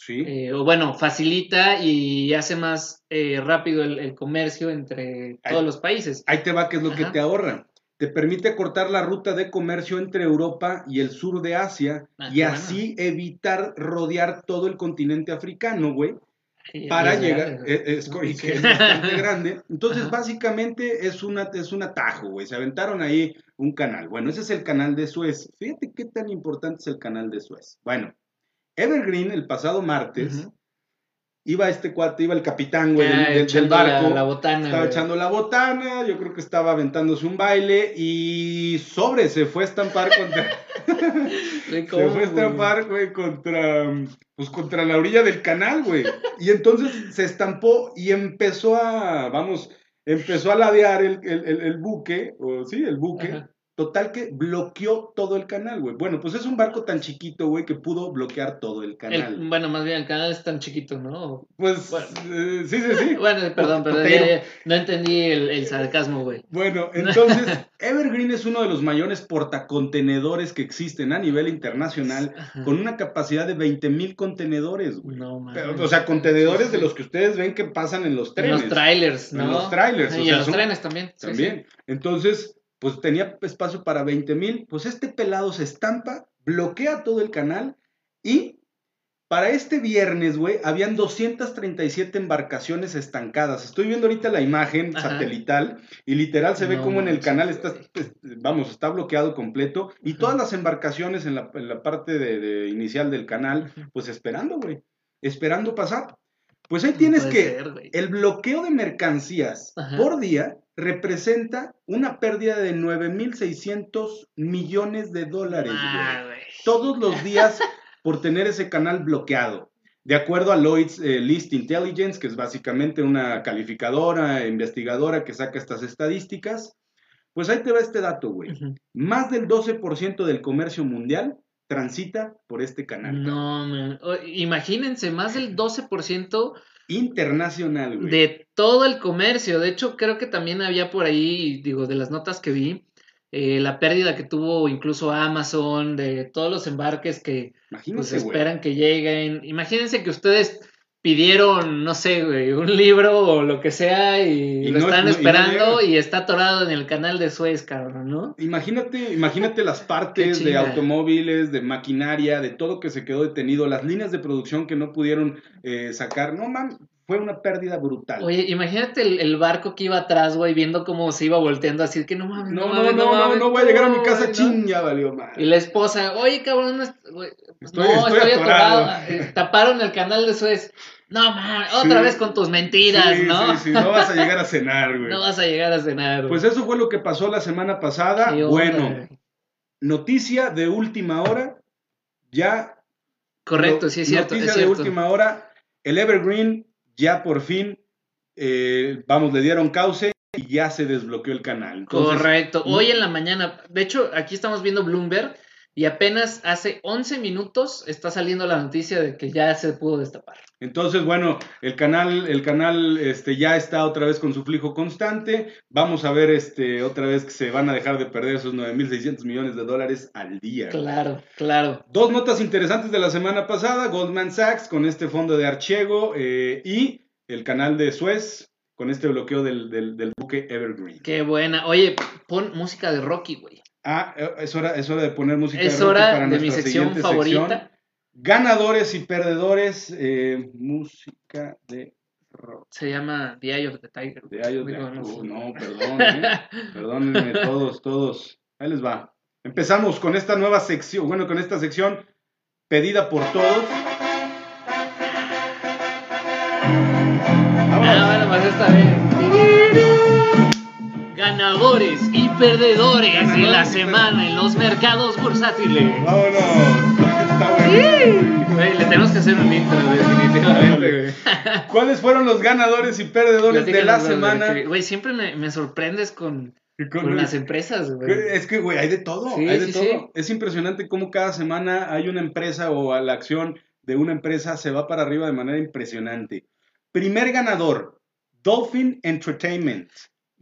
o bueno, facilita y hace más rápido el, comercio entre todos los países. Ahí te va, que es lo que te ahorra te permite cortar la ruta de comercio entre Europa y el sur de Asia ah, y así evitar rodear todo el continente africano, güey. Para llegar, e, es, bastante [LAUGHS] grande. Entonces, básicamente es, una, es un atajo, güey. Se aventaron ahí un canal. Bueno, ese es el canal de Suez. Fíjate qué tan importante es el canal de Suez. Bueno, Evergreen el pasado martes iba este cuate, iba el capitán, güey, del, barco. La, botana, estaba echando la botana, yo creo que estaba aventándose un baile y sobre se fue a estampar contra. [LAUGHS] [LAUGHS] se fue a estampar, güey, contra. Pues contra la orilla del canal, güey. Y entonces se estampó y empezó a, vamos, empezó a ladear el, el, buque, o sí, el buque, Total que bloqueó todo el canal, güey. Bueno, pues es un barco tan chiquito, güey, que pudo bloquear todo el canal. bueno, más bien el canal es tan chiquito, ¿no? Pues eh, sí, sí, sí. [LAUGHS] bueno, perdón, perdón. no entendí el, sarcasmo, güey. Bueno, [LAUGHS] entonces, Evergreen es uno de los mayores portacontenedores que existen a nivel internacional, con una capacidad de 20 mil contenedores, güey. No, o sea, contenedores de los que ustedes ven que pasan en los trenes. En los trailers, ¿no? En los trailers. Y en los trenes también. También. Entonces pues tenía espacio para 20 mil, pues este pelado se estampa, bloquea todo el canal y para este viernes, güey, habían 237 embarcaciones estancadas. Estoy viendo ahorita la imagen satelital y literal se ve como en el canal está, pues, vamos, está bloqueado completo y todas las embarcaciones en la, parte de, inicial del canal, pues esperando, güey, esperando pasar. Pues ahí tienes que el bloqueo de mercancías por día representa una pérdida de 9.600 millones de dólares, ah, Todos los días por tener ese canal bloqueado. De acuerdo a Lloyd's eh, List Intelligence, que es básicamente una calificadora, investigadora que saca estas estadísticas, pues ahí te va este dato, güey. Más del 12% del comercio mundial transita por este canal. No, imagínense, más del 12% internacional, güey. De todo el comercio. De hecho, creo que también había por ahí, digo, de las notas que vi, eh, la pérdida que tuvo incluso Amazon, de todos los embarques que pues, esperan que lleguen. Imagínense que ustedes pidieron, no sé, güey, un libro o lo que sea y, lo están esperando y, está atorado en el canal de Suez, cabrón, ¿no? Imagínate, imagínate las partes de automóviles, de maquinaria, de todo que se quedó detenido, las líneas de producción que no pudieron eh, sacar. No, man, fue una pérdida brutal. Oye, imagínate el, barco que iba atrás, güey, viendo cómo se iba volteando así, que no mames, no, no, no, no, no, voy a llegar a mi casa, ching, ya valió mal. Y la esposa, oye, cabrón, no, estoy, atorado. Eh, taparon el canal de Suez. No, mames, otra vez con tus mentiras, ¿no? Sí, sí, no vas a llegar a cenar, güey. [LAUGHS] no vas a llegar a cenar. Pues eso fue lo que pasó la semana pasada. bueno, noticia de última hora, ya. Correcto, sí es cierto. Noticia de última hora, el Evergreen ya por fin, eh, vamos, le dieron cauce y ya se desbloqueó el canal. Correcto. Hoy en la mañana, de hecho, aquí estamos viendo Bloomberg y apenas hace 11 minutos está saliendo la noticia de que ya se pudo destapar. Entonces, bueno, el canal, el canal este, ya está otra vez con su flujo constante. Vamos a ver este, otra vez que se van a dejar de perder esos 9.600 millones de dólares al día. Claro, claro. Dos notas interesantes de la semana pasada, Goldman Sachs con este fondo de Archiego eh, y el canal de Suez con este bloqueo del, del buque Evergreen. Qué buena. Oye, pon música de Rocky, güey. Ah, eh, es hora, es hora de poner música es hora para de mi sección favorita. Ganadores y perdedores, eh, música de rock. Se llama The Eye of the Tiger. The Eye of the Tiger. no, perdón, eh. [LAUGHS] perdónenme todos, todos. Ahí les va. Empezamos con esta nueva sección, bueno, con esta sección pedida por todos. Ah, bueno, pues está bien ganadores y perdedores de la semana en los mercados bursátiles. Vámonos. le tenemos que hacer un intro, definitivamente. [LAUGHS] ¿Cuáles fueron los ganadores y perdedores de la semana? Güey, siempre me, sorprendes con, con, las empresas, güey. Es que, güey, hay de todo, hay de todo. Es impresionante cómo cada semana hay una empresa o la acción de una empresa se va para arriba de manera impresionante. Primer ganador, Dolphin Entertainment.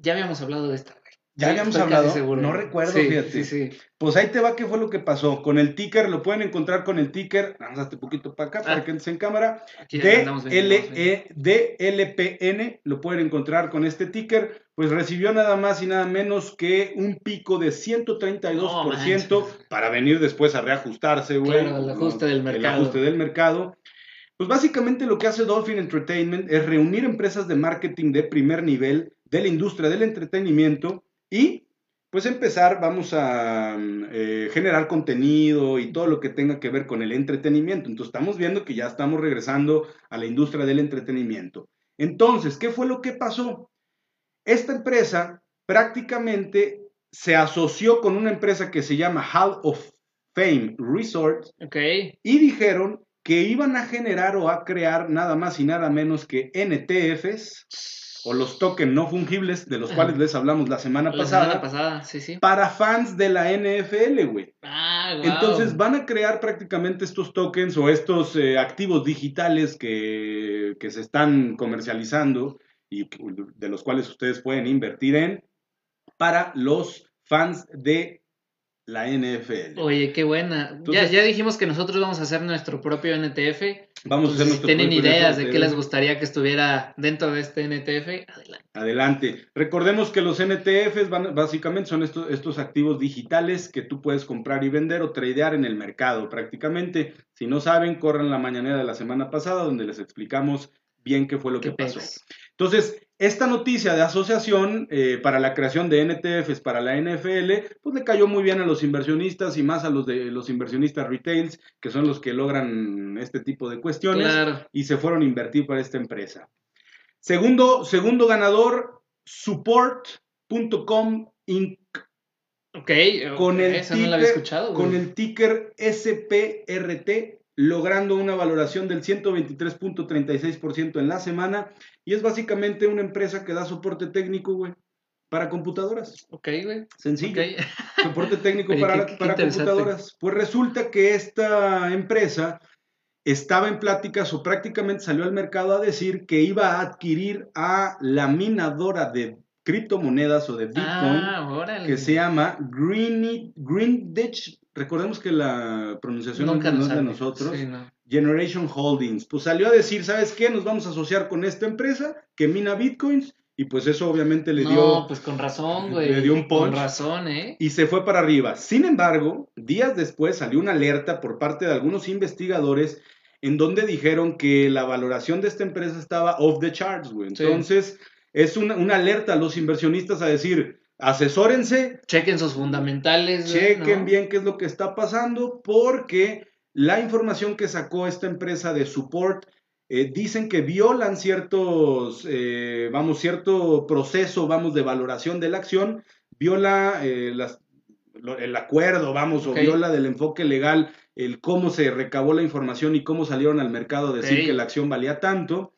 Ya habíamos hablado de esta. Ya habíamos hablado, no recuerdo, fíjate. Sí, sí. Pues ahí te va qué fue lo que pasó. Con el ticker, lo pueden encontrar con el ticker, vamos a un poquito para acá, para ah. que entres en cámara. DLPN, lo pueden encontrar con este ticker. Pues recibió nada más y nada menos que un pico de 132% para venir después a reajustarse, güey. Claro, el ajuste del mercado. El ajuste del mercado. Pues básicamente lo que hace Dolphin Entertainment es reunir empresas de marketing de primer nivel de la industria del entretenimiento y pues empezar, vamos a eh, generar contenido y todo lo que tenga que ver con el entretenimiento. Entonces estamos viendo que ya estamos regresando a la industria del entretenimiento. Entonces, ¿qué fue lo que pasó? Esta empresa prácticamente se asoció con una empresa que se llama Hall of Fame Resorts y dijeron que iban a generar o a crear nada más y nada menos que NTFs o los tokens no fungibles, de los cuales les hablamos la semana pasada. La semana pasada, sí, sí. Para fans de la NFL, güey. Ah, wow. Entonces van a crear prácticamente estos tokens o estos eh, activos digitales que, que se están comercializando y de los cuales ustedes pueden invertir en para los fans de la NFL. Oye, qué buena. ya, ya dijimos que nosotros vamos a hacer nuestro propio NTF. Vamos a hacer Pues, si nuestro tienen propio ideas de qué les gustaría que estuviera dentro de este NTF, adelante. Adelante. Recordemos que los NTFs van- básicamente son estos, estos activos digitales que tú puedes comprar y vender o tradear en el mercado prácticamente. Si no saben, corran la mañanera de la semana pasada donde les explicamos bien qué fue lo que pasó. Entonces, esta noticia de asociación eh, para la creación de NTFs para la NFL, pues le cayó muy bien a los inversionistas y más a los de los inversionistas retails, que son los que logran este tipo de cuestiones Claro. y se fueron a invertir para esta empresa. Segundo, segundo ganador, support.com Inc. Ok, Con el, esa no la había ticker, escuchado. con el ticker SPRT, logrando una valoración del 123.36% en la semana. Y es básicamente una empresa que da soporte técnico, güey, para computadoras. Ok, güey. Sencillo. [LAUGHS] Soporte técnico Oye, para, qué- para computadoras. Pues resulta que esta empresa estaba en pláticas o prácticamente salió al mercado a decir que iba a adquirir a la minadora de criptomonedas o de Bitcoin Ah, órale. que se llama Green, Greenwich. Recordemos que la pronunciación no- es de nosotros. Sí, no. Generation Holdings. Pues salió a decir, ¿sabes qué? Nos vamos a asociar con esta empresa que mina bitcoins y pues eso obviamente le dio... No, pues con razón, güey. le dio un Con punch. razón, ¿eh? y se fue para arriba. Sin embargo, días después salió una alerta por parte de algunos investigadores en donde dijeron que la valoración de esta empresa estaba off the charts, güey. Sí. Entonces, es una, una alerta a los inversionistas a decir, asesórense, Chequen sus fundamentales. güey, chequen ¿no? bien qué es lo que está pasando, porque la información que sacó esta empresa de support eh, dicen que violan ciertos, eh, vamos, cierto proceso, vamos, de valoración de la acción, viola eh, las- lo- el acuerdo, vamos, o viola del enfoque legal, el cómo se recabó la información y cómo salieron al mercado a decir que la acción valía tanto,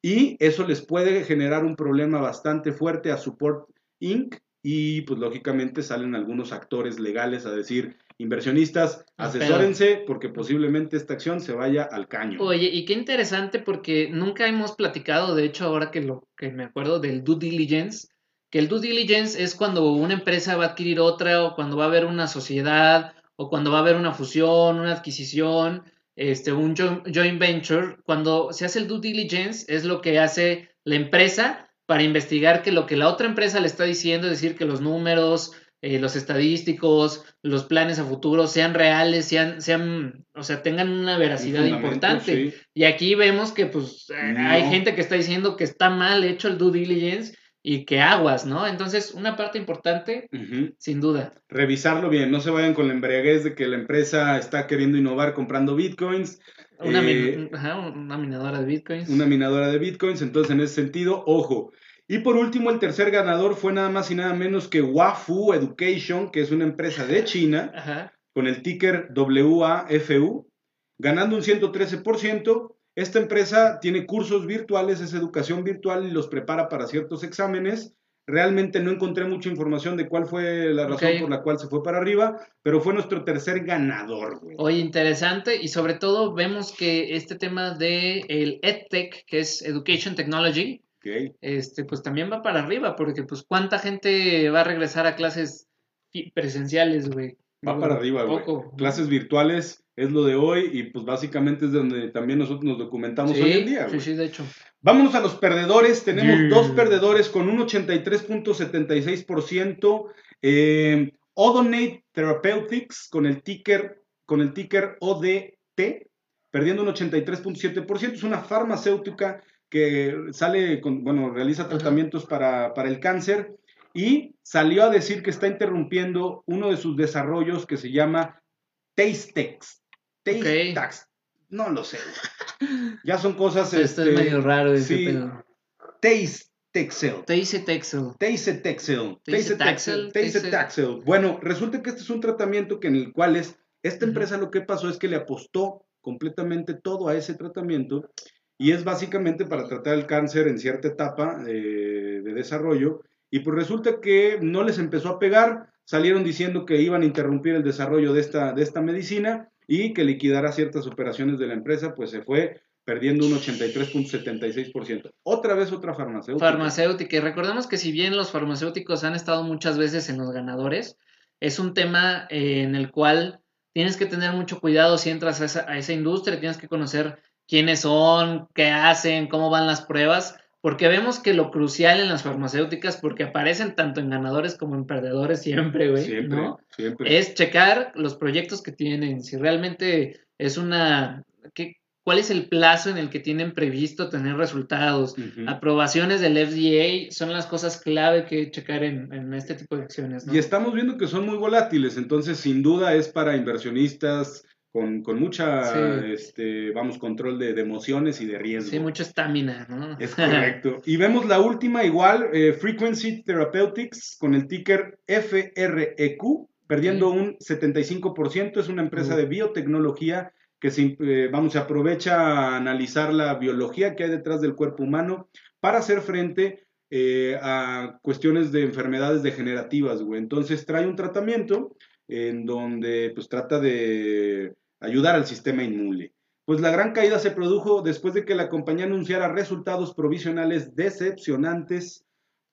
y eso les puede generar un problema bastante fuerte a Support Inc. Y pues lógicamente salen algunos actores legales a decir, inversionistas, Ah, asesórense porque posiblemente esta acción se vaya al caño. Oye, y qué interesante porque nunca hemos platicado, de hecho, ahora que lo que me acuerdo del due diligence, que el due diligence es cuando una empresa va a adquirir otra o cuando va a haber una sociedad o cuando va a haber una fusión, una adquisición, este, un jo- joint venture. Cuando se hace el due diligence es lo que hace la empresa para investigar que lo que la otra empresa le está diciendo, es decir, que los números, eh, los estadísticos, los planes a futuro sean reales, sean, sean, o sea, tengan una veracidad importante. sí. Y aquí vemos que pues eh, No. hay gente que está diciendo que está mal hecho el due diligence y que aguas, ¿no? Entonces, una parte importante, sin duda. Revisarlo bien, no se vayan con la embriaguez de que la empresa está queriendo innovar comprando bitcoins, Una, Eh, min- ajá, una minadora de bitcoins. una minadora de bitcoins, entonces en ese sentido, ojo. Y por último, el tercer ganador fue nada más y nada menos que Wafu Education, que es una empresa de China, Ajá. con el ticker WAFU, ganando un 113%. Esta empresa tiene cursos virtuales, es educación virtual y los prepara para ciertos exámenes. Realmente no encontré mucha información de cuál fue la razón por la cual se fue para arriba, pero fue nuestro tercer ganador, güey. Oye, interesante y sobre todo vemos que este tema de el EdTech, que es Education Technology, Este, pues también va para arriba, porque pues cuánta gente va a regresar a clases presenciales, güey. Va Digo, para arriba, güey. Clases virtuales es lo de hoy y pues básicamente es donde también nosotros nos documentamos Sí, hoy en día, sí, güey. sí, de hecho. Vámonos a los perdedores. Tenemos Yeah. dos perdedores con un 83.76%. Eh, Odonate Therapeutics con el ticker, con el ticker ODT, perdiendo un 83.7%. Es una farmacéutica que sale con, bueno, realiza tratamientos para, para el cáncer y salió a decir que está interrumpiendo uno de sus desarrollos que se llama Tastex. Tastex. No lo sé. Ya son cosas. Esto este, es medio raro ese sí. pedo. Taste-Texel. Te dice Texel. Taste-. Bueno, resulta que este es un tratamiento que en el cual es, esta empresa lo que pasó es que le apostó completamente todo a ese tratamiento y es básicamente para tratar el cáncer en cierta etapa de desarrollo. Y pues resulta que no les empezó a pegar, salieron diciendo que iban a interrumpir el desarrollo de esta, de esta medicina y que liquidara ciertas operaciones de la empresa, pues se fue perdiendo un 83.76%. Otra vez otra farmacéutica. Farmacéutica. Y recordemos que si bien los farmacéuticos han estado muchas veces en los ganadores, es un tema eh, en el cual tienes que tener mucho cuidado si entras a esa, a esa industria, tienes que conocer quiénes son, qué hacen, cómo van las pruebas, porque vemos que lo crucial en las farmacéuticas, porque aparecen tanto en ganadores como en perdedores siempre, güey, siempre, ¿no? Siempre. Es checar los proyectos que tienen, si realmente es una... ¿qué, ¿Cuál es el plazo en el que tienen previsto tener resultados? Aprobaciones del FDA son las cosas clave que checar en, en este tipo de acciones. ¿no? Y estamos viendo que son muy volátiles, entonces sin duda es para inversionistas, con, con mucha, este, vamos, control de, emociones y de riesgo. Sí, mucha estamina, ¿no? Es [LAUGHS] correcto. y vemos la última igual, eh, Frequency Therapeutics, con el ticker FREQ, perdiendo un 75%. Es una empresa de biotecnología que se, eh, vamos, se aprovecha a analizar la biología que hay detrás del cuerpo humano para hacer frente eh, a cuestiones de enfermedades degenerativas, güey. Entonces trae un tratamiento en donde pues trata de ayudar al sistema inmune. Pues la gran caída se produjo después de que la compañía anunciara resultados provisionales decepcionantes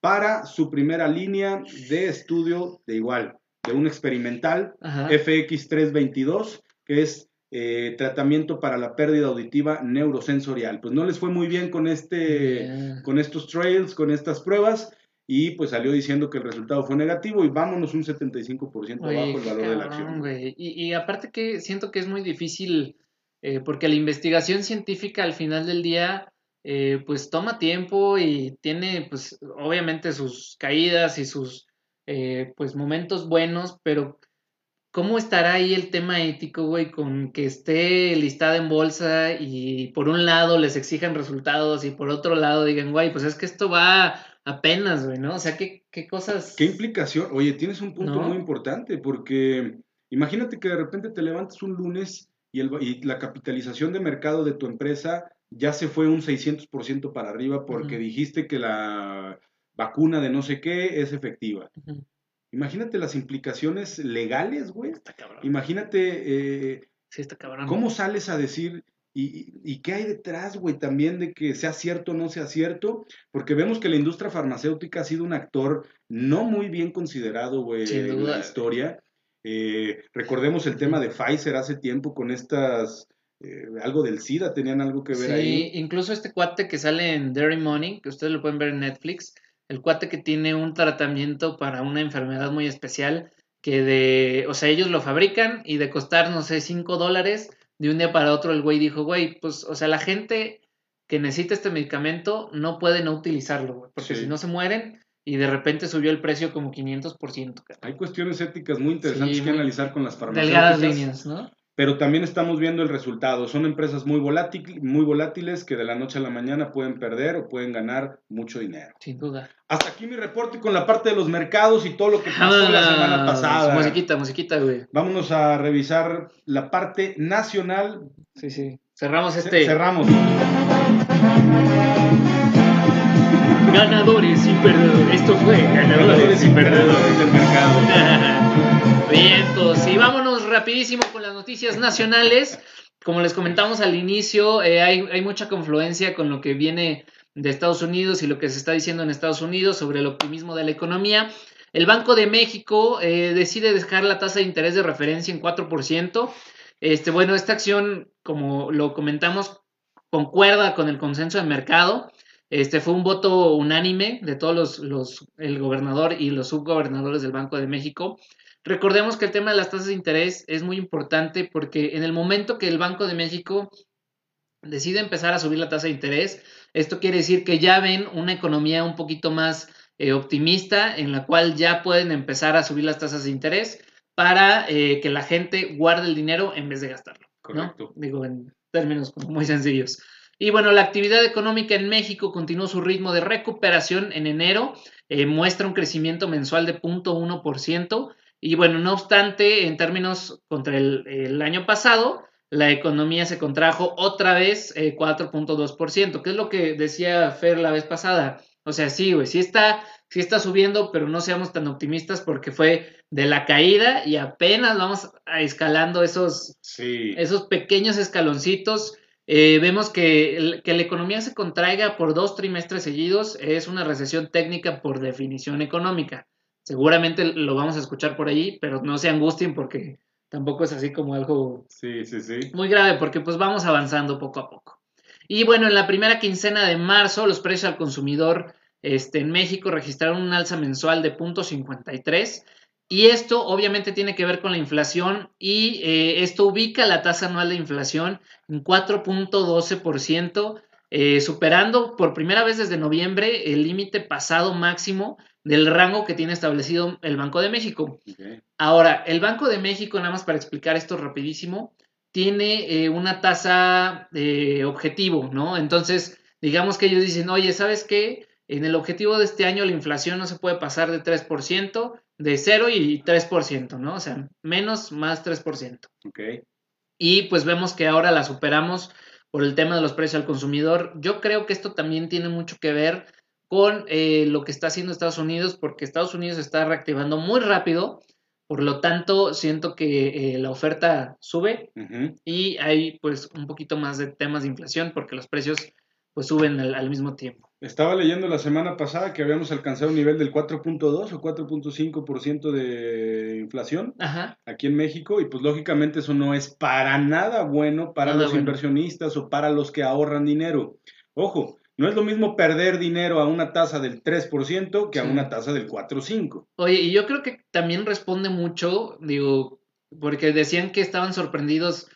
para su primera línea de estudio de igual, de un experimental FX322, que es eh, tratamiento para la pérdida auditiva neurosensorial. Pues no les fue muy bien con, este, con estos trails, con estas pruebas, y pues salió diciendo que el resultado fue negativo y vámonos un 75% abajo el valor de la acción. Y, y, aparte que siento que es muy difícil, eh, porque la investigación científica al final del día, eh, pues toma tiempo y tiene pues obviamente sus caídas y sus eh, pues momentos buenos, pero ¿cómo estará ahí el tema ético, güey, con que esté listada en bolsa y por un lado les exijan resultados y por otro lado digan, güey, pues es que esto va apenas, güey, ¿no? O sea, ¿qué, qué cosas... ¿Qué implicación? Oye, tienes un punto muy importante porque imagínate que de repente te levantas un lunes y, el, y la capitalización de mercado de tu empresa ya se fue un 600% para arriba porque dijiste que la vacuna de no sé qué es efectiva. Imagínate las implicaciones legales, güey. Está cabrón. Imagínate... Eh, sí, está cabrón. ¿Cómo sales a decir, ¿Y, y qué hay detrás, güey, también de que sea cierto o no sea cierto? Porque vemos que la industria farmacéutica ha sido un actor no muy bien considerado, güey, en la historia. Eh, recordemos el tema de Pfizer hace tiempo con estas, eh, algo del SIDA, tenían algo que ver ahí. Sí, incluso este cuate que sale en Dairy Money, que ustedes lo pueden ver en Netflix, el cuate que tiene un tratamiento para una enfermedad muy especial, que de, o sea, ellos lo fabrican y de costar, no sé, 5 dólares, de un día para otro el güey dijo, güey, pues, o sea, la gente que necesita este medicamento no puede no utilizarlo, güey, porque si no se mueren y de repente subió el precio como 500%. Hay cuestiones éticas muy interesantes que analizar con las farmacéuticas. Delgadas líneas, ¿no? Pero también estamos viendo el resultado. Son empresas muy, muy volátiles que de la noche a la mañana pueden perder o pueden ganar mucho dinero. Sin duda. Hasta aquí mi reporte con la parte de los mercados y todo lo que pasó la semana pasada. Musiquita, musiquita, güey. Vámonos a revisar la parte nacional. Sí, sí. Cerramos este. Cerramos. Ganadores y perdedores. Esto fue Ganadores, y perdedores del mercado. [LAUGHS] Bien, pues, y vámonos rapidísimo con las noticias nacionales. Como les comentamos al inicio, eh, hay, hay mucha confluencia con lo que viene de Estados Unidos y lo que se está diciendo en Estados Unidos sobre el optimismo de la economía. El Banco de México eh, decide dejar la tasa de interés de referencia en 4%. Este, bueno, esta acción, como lo comentamos, concuerda con el consenso de mercado. Este fue un voto unánime de todos los, los, el gobernador y los subgobernadores del Banco de México. Recordemos que el tema de las tasas de interés es muy importante porque en el momento que el Banco de México decide empezar a subir la tasa de interés, esto quiere decir que ya ven una economía un poquito más eh, optimista en la cual ya pueden empezar a subir las tasas de interés para eh, que la gente guarde el dinero en vez de gastarlo. Correcto. Digo, en términos muy sencillos. Y bueno, la actividad económica en México continuó su ritmo de recuperación en enero, eh, muestra un crecimiento mensual de 0.1%. Y bueno, no obstante, en términos contra el, año pasado, la economía se contrajo otra vez 4.2%, que es lo que decía Fer la vez pasada. O sea, sí, güey, sí está, sí está subiendo, pero no seamos tan optimistas porque fue de la caída y apenas vamos a escalando esos, esos pequeños escaloncitos. Eh, vemos que, que, la economía se contraiga por dos trimestres seguidos es una recesión técnica por definición económica. Seguramente lo vamos a escuchar por ahí, pero no se angustien porque tampoco es así como algo sí, sí, sí. muy grave, porque pues vamos avanzando poco a poco. Y bueno, en la primera quincena de marzo, los precios al consumidor este, en México registraron un alza mensual de 0.53 y esto obviamente tiene que ver con la inflación y eh, esto ubica la tasa anual de inflación en 4.12%, eh, superando por primera vez desde noviembre el límite pasado máximo del rango que tiene establecido el Banco de México. Ahora, el Banco de México, nada más para explicar esto rapidísimo, tiene eh, una tasa de objetivo, ¿no? Entonces, digamos que ellos dicen, oye, ¿sabes qué? En el objetivo de este año la inflación no se puede pasar de 3%, de 0 y 3%, ¿no? O sea, menos más 3%. Ok. Y pues vemos que ahora la superamos por el tema de los precios al consumidor. Yo creo que esto también tiene mucho que ver con eh, lo que está haciendo Estados Unidos, porque Estados Unidos está reactivando muy rápido, por lo tanto siento que eh, la oferta sube y hay pues un poquito más de temas de inflación porque los precios pues suben al, mismo tiempo. Estaba leyendo la semana pasada que habíamos alcanzado un nivel del 4.2 o 4.5% de inflación aquí en México y pues lógicamente eso no es para nada bueno para los inversionistas o para los que ahorran dinero. Ojo, no es lo mismo perder dinero a una tasa del 3% que a una tasa del 4 o 5. Oye, y yo creo que también responde mucho, digo, porque decían que estaban sorprendidos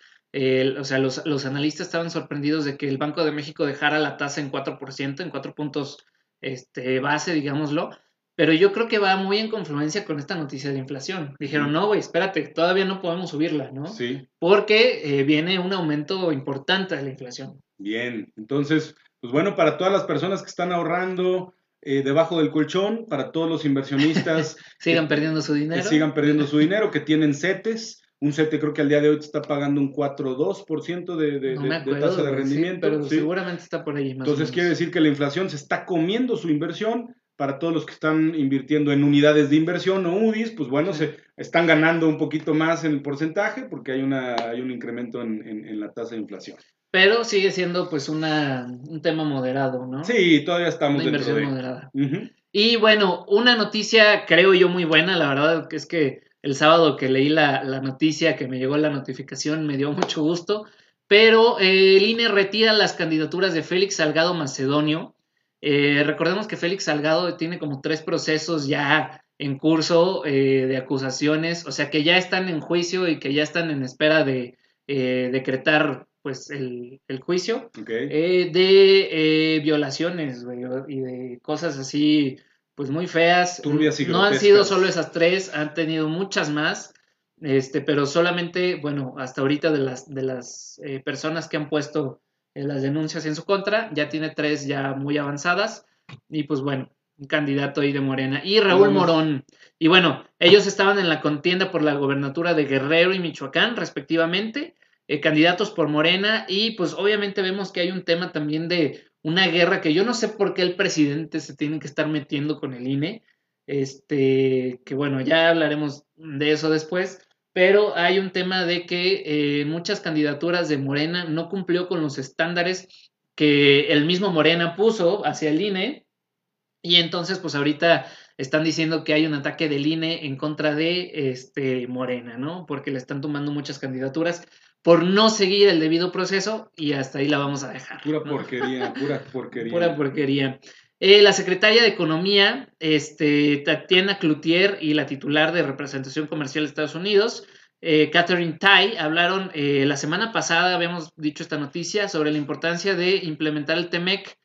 o sea, los, analistas estaban sorprendidos de que el Banco de México dejara la tasa en 4%, en 4 puntos este, base, digámoslo, pero yo creo que va muy en confluencia con esta noticia de inflación. Dijeron, no, güey, espérate, todavía no podemos subirla, ¿no? Sí. Porque eh, viene un aumento importante de la inflación. Bien, entonces, pues bueno, para todas las personas que están ahorrando, eh, debajo del colchón, para todos los inversionistas. [LAUGHS] sigan perdiendo su dinero. Que sigan perdiendo su [LAUGHS] dinero, que tienen CETES. Un CETE creo que al día de hoy está pagando un 4,2% de, de, de, tasa de rendimiento. pero seguramente está por ahí. Entonces quiere decir que la inflación se está comiendo su inversión. Para todos los que están invirtiendo en unidades de inversión o UDIs, pues bueno, se están ganando un poquito más en el porcentaje porque hay, una, hay un incremento en, en, la tasa de inflación. Pero sigue siendo pues una, un tema moderado, ¿no? Sí, todavía estamos una inversión moderada. Y bueno, una noticia creo yo muy buena, la verdad que es que el sábado que leí la, noticia, que me llegó la notificación, me dio mucho gusto. Pero eh, el INE retira las candidaturas de Félix Salgado Macedonio. Eh, recordemos que Félix Salgado tiene como tres procesos ya en curso eh, de acusaciones, o sea que ya están en juicio y que ya están en espera de decretar pues el, juicio de violaciones y de cosas así pues muy feas. no han sido solo esas tres, han tenido muchas más. Este, pero solamente, bueno, hasta ahorita de las, de las eh, personas que han puesto eh, las denuncias en su contra, ya tiene tres ya muy avanzadas. Y pues bueno, un candidato ahí de Morena. Y Raúl Morón. Y bueno, ellos estaban en la contienda por la gobernatura de Guerrero y Michoacán, respectivamente, eh, candidatos por Morena. Y pues obviamente vemos que hay un tema también de una guerra que yo no sé por qué el presidente se tiene que estar metiendo con el INE, este, que bueno, ya hablaremos de eso después, pero hay un tema de que eh, muchas candidaturas de Morena no cumplió con los estándares que el mismo Morena puso hacia el INE, y entonces pues ahorita están diciendo que hay un ataque del INE en contra de este Morena, ¿no? Porque le están tomando muchas candidaturas por no seguir el debido proceso y hasta ahí la vamos a dejar. Pura porquería, pura [LAUGHS] porquería. Pura porquería. Eh, la secretaria de Economía, este, Tatiana Cloutier, y la titular de Representación Comercial de Estados Unidos, eh, Catherine Tai, hablaron eh, la semana pasada, habíamos dicho esta noticia, sobre la importancia de implementar el TEMEC,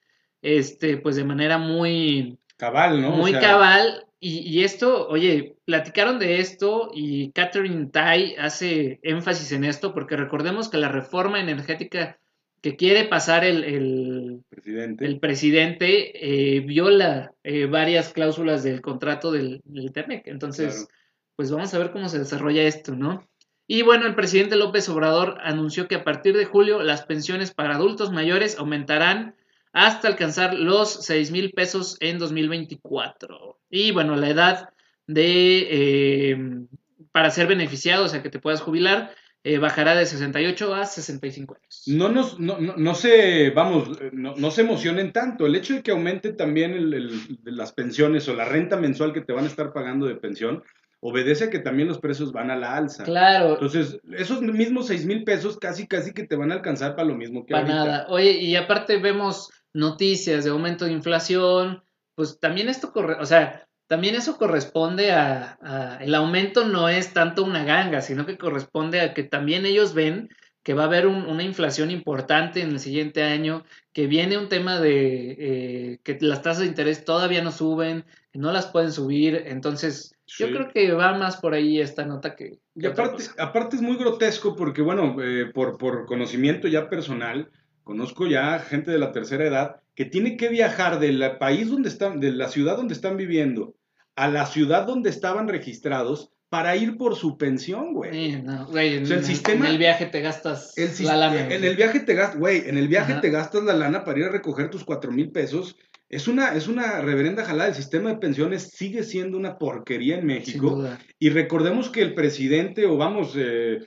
este, pues de manera muy... Cabal, ¿no? Muy cabal, y, esto, oye, platicaron de esto y Catherine Tai hace énfasis en esto porque recordemos que la reforma energética que quiere pasar el, presidente, el presidente eh, viola eh, varias cláusulas del contrato del, del TEMEC. Entonces, pues vamos a ver cómo se desarrolla esto, ¿no? Y bueno, el presidente López Obrador anunció que a partir de julio las pensiones para adultos mayores aumentarán hasta alcanzar los 6 mil pesos en 2024. Y bueno, la edad de eh, para ser beneficiado, o sea, que te puedas jubilar, eh, bajará de 68 a 65 años. No, nos, no, no, no se, vamos, no, no, se emocionen tanto. El hecho de que aumente también el, las pensiones o la renta mensual que te van a estar pagando de pensión, obedece a que también los precios van a la alza. Claro. Entonces, esos mismos 6 mil pesos casi, casi que te van a alcanzar para lo mismo que Para nada. Oye, y aparte vemos noticias de aumento de inflación, pues también esto corre, o sea, también eso corresponde a, el aumento no es tanto una ganga, sino que corresponde a que también ellos ven que va a haber una inflación importante en el siguiente año, que viene un tema de eh, que las tasas de interés todavía no suben, que no las pueden subir, entonces yo creo que va más por ahí esta nota que... y aparte, aparte es muy grotesco porque, bueno, eh, por, por conocimiento ya personal, conozco ya gente de la tercera edad que tiene que viajar del país donde están, de la ciudad donde están viviendo, a la ciudad donde estaban registrados para ir por su pensión, güey. no, güey, en, el sistema, en el viaje te gastas la lana. En el viaje te gastas, güey, en el viaje te gastas la lana para ir a recoger tus cuatro mil pesos. Es una, es una reverenda jalada. El sistema de pensiones sigue siendo una porquería en México. Y recordemos que el presidente, o vamos, eh,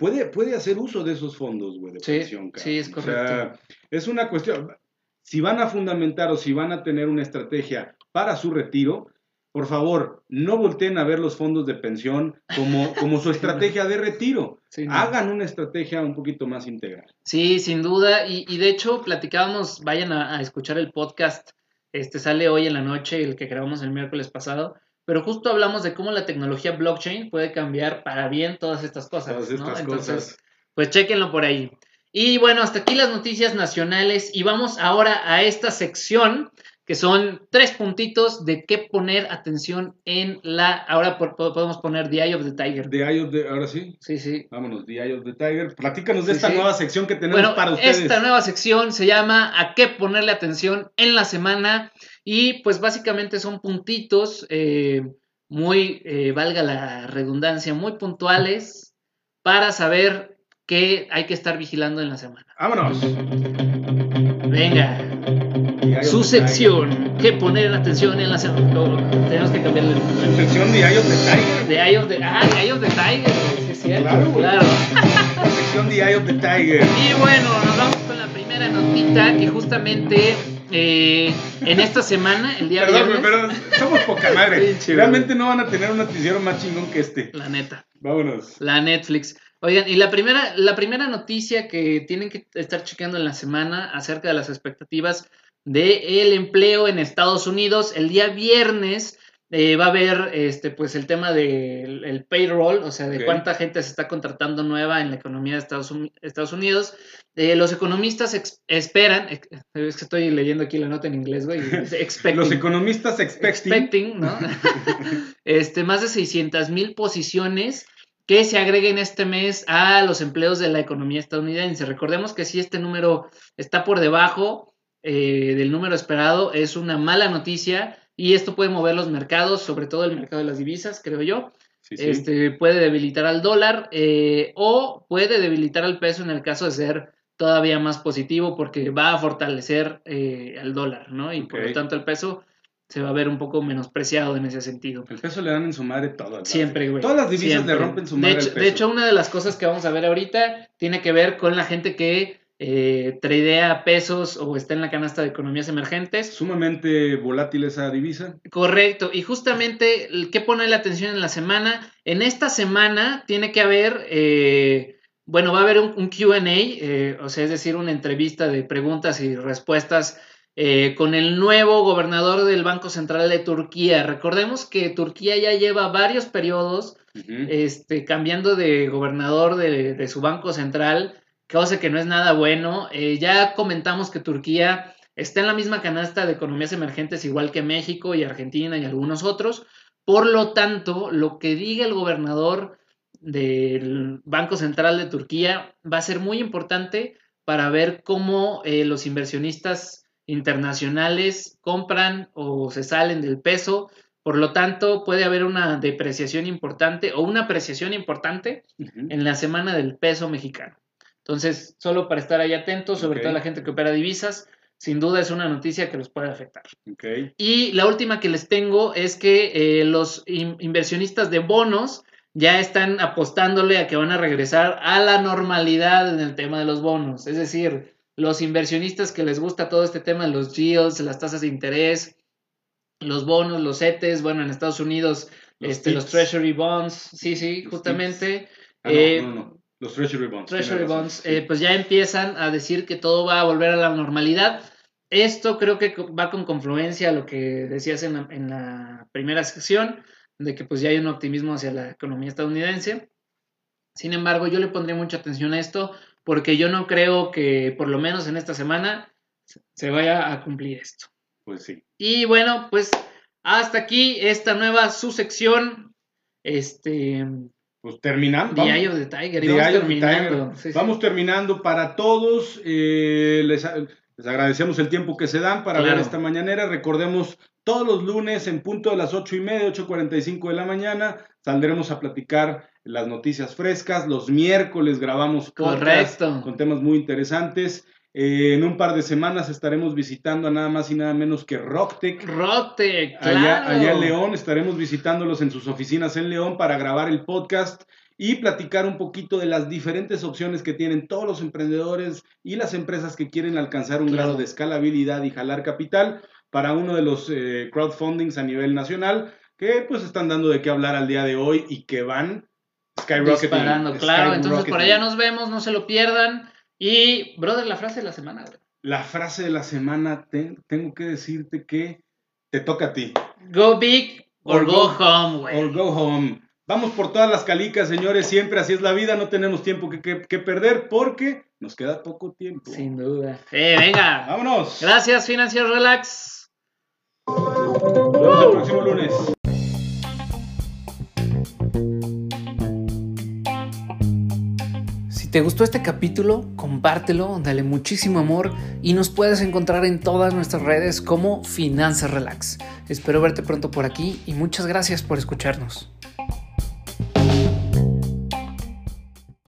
puede, puede hacer uso de esos fondos, güey, de pensión. Sí, es correcto. O sea, es una cuestión. Si van a fundamentar o si van a tener una estrategia para su retiro, por favor, no volteen a ver los fondos de pensión como, [LAUGHS] como su estrategia de retiro. Hagan una estrategia un poquito más integral. Sí, sin duda. Y, y de hecho, platicábamos, vayan a, escuchar el podcast. Este sale hoy en la noche, el que grabamos el miércoles pasado. Pero justo hablamos de cómo la tecnología blockchain puede cambiar para bien todas estas cosas. Todas estas cosas. Pues chequenlo por ahí. Y bueno, hasta aquí las noticias nacionales. Y vamos ahora a esta sección que son tres puntitos de qué poner atención en la. Ahora podemos poner The Eye of the Tiger. The Eye of the. Ahora sí. Sí, sí. Vámonos, The Eye of the Tiger. Platícanos de esta nueva sección que tenemos para ustedes. Esta nueva sección se llama A qué ponerle atención en la semana. Y pues básicamente son puntitos eh, muy, eh, valga la redundancia, muy puntuales para saber qué hay que estar vigilando en la semana. Vámonos. Venga su sección. Que poner atención en la tenemos que cambiarle el sección de of the Tiger. De of the, ah, de of the Tiger, sí, es cierto. Claro, claro. La sección de of the Tiger. Y bueno, nos vamos con la primera notita que justamente eh, en esta semana, el día Perdón, viernes. pero somos poca madre. [LAUGHS] Realmente no van a tener un noticiero más chingón que este. La neta. Vámonos. La Netflix. Oigan, y la primera, la primera noticia que tienen que estar chequeando en la semana acerca de las expectativas de el empleo en Estados Unidos. El día viernes eh, va a haber este, pues el tema del payroll, o sea, de cuánta gente se está contratando nueva en la economía de Estados, Unidos. Eh, los economistas esperan, es que estoy leyendo aquí la nota en inglés, güey. [LAUGHS] los economistas expecting, ¿no? [LAUGHS] este, más de 600 mil posiciones que se agreguen este mes a los empleos de la economía estadounidense. Recordemos que si este número está por debajo, eh, del número esperado es una mala noticia y esto puede mover los mercados, sobre todo el mercado de las divisas, creo yo. Este, puede debilitar al dólar eh, o puede debilitar al peso en el caso de ser todavía más positivo porque va a fortalecer eh, al dólar, ¿no? Y por lo tanto el peso se va a ver un poco menospreciado en ese sentido. El peso le dan en su madre todo. Siempre, güey. Todas las divisas le rompen su madre. De hecho, de hecho, una de las cosas que vamos a ver ahorita tiene que ver con la gente que eh, tradea pesos o está en la canasta de economías emergentes. Sumamente volátil esa divisa. Correcto, y justamente, ¿qué pone la atención en la semana? En esta semana tiene que haber, eh, bueno, va a haber un, QA, eh, o sea, es decir, una entrevista de preguntas y respuestas eh, con el nuevo gobernador del Banco Central de Turquía. Recordemos que Turquía ya lleva varios periodos este, cambiando de gobernador de, de su Banco Central cosa que no es nada bueno. Eh, ya comentamos que Turquía está en la misma canasta de economías emergentes igual que México y Argentina y algunos otros. Por lo tanto, lo que diga el gobernador del Banco Central de Turquía va a ser muy importante para ver cómo eh, los inversionistas internacionales compran o se salen del peso Por lo tanto, puede haber una depreciación importante o una apreciación importante en la semana del peso mexicano. Entonces, solo para estar ahí atentos, sobre todo la gente que opera divisas, sin duda es una noticia que los puede afectar. Y la última que les tengo es que eh, los inversionistas de bonos ya están apostándole a que van a regresar a la normalidad en el tema de los bonos. Es decir, los inversionistas que les gusta todo este tema los yields, las tasas de interés, los bonos, los CETES, bueno, en Estados Unidos, los, este, los Treasury Bonds, sí, sí, justamente. Ah, eh, no, no, Los Treasury Bonds. Treasury Bonds, eh, pues ya empiezan a decir que todo va a volver a la normalidad. Esto creo que va con confluencia a lo que decías en la, en la primera sección, de que pues ya hay un optimismo hacia la economía estadounidense. Sin embargo, yo le pondría mucha atención a esto porque yo no creo que por lo menos en esta semana se vaya a cumplir esto. Pues sí. Y bueno, pues hasta aquí esta nueva subsección. Este. Pues terminando. The of the Tiger. vamos terminando. vamos terminando para todos. Eh, les, agradecemos el tiempo que se dan para ver esta mañanera. Recordemos, todos los lunes en punto de las ocho y media, 8.45 de la mañana, saldremos a platicar las noticias frescas. Los miércoles grabamos podcast con temas muy interesantes. Eh, en un par de semanas estaremos visitando a nada más y nada menos que Rocktech. Rocktech, allá, allá en León, estaremos visitándolos en sus oficinas en León para grabar el podcast y platicar un poquito de las diferentes opciones que tienen todos los emprendedores y las empresas que quieren alcanzar un grado de escalabilidad y jalar capital para uno de los eh, crowdfundings a nivel nacional que pues están dando de qué hablar al día de hoy y que van skyrocketing. Disparando, claro. Entonces por allá nos vemos, no se lo pierdan. Y, brother, la frase de la semana, La frase de la semana, tengo que decirte que te toca a ti. Go big or, go, home, güey. Or go home. Vamos por todas las calicas, señores. Siempre así es la vida. No tenemos tiempo que, que, perder porque nos queda poco tiempo. Sin duda. Eh, venga. Vámonos. Gracias, Financiero Relax. Nos vemos el próximo lunes. te gustó este capítulo, compártelo, dale muchísimo amor y nos puedes encontrar en todas nuestras redes como Finanzas Relax. Espero verte pronto por aquí y muchas gracias por escucharnos.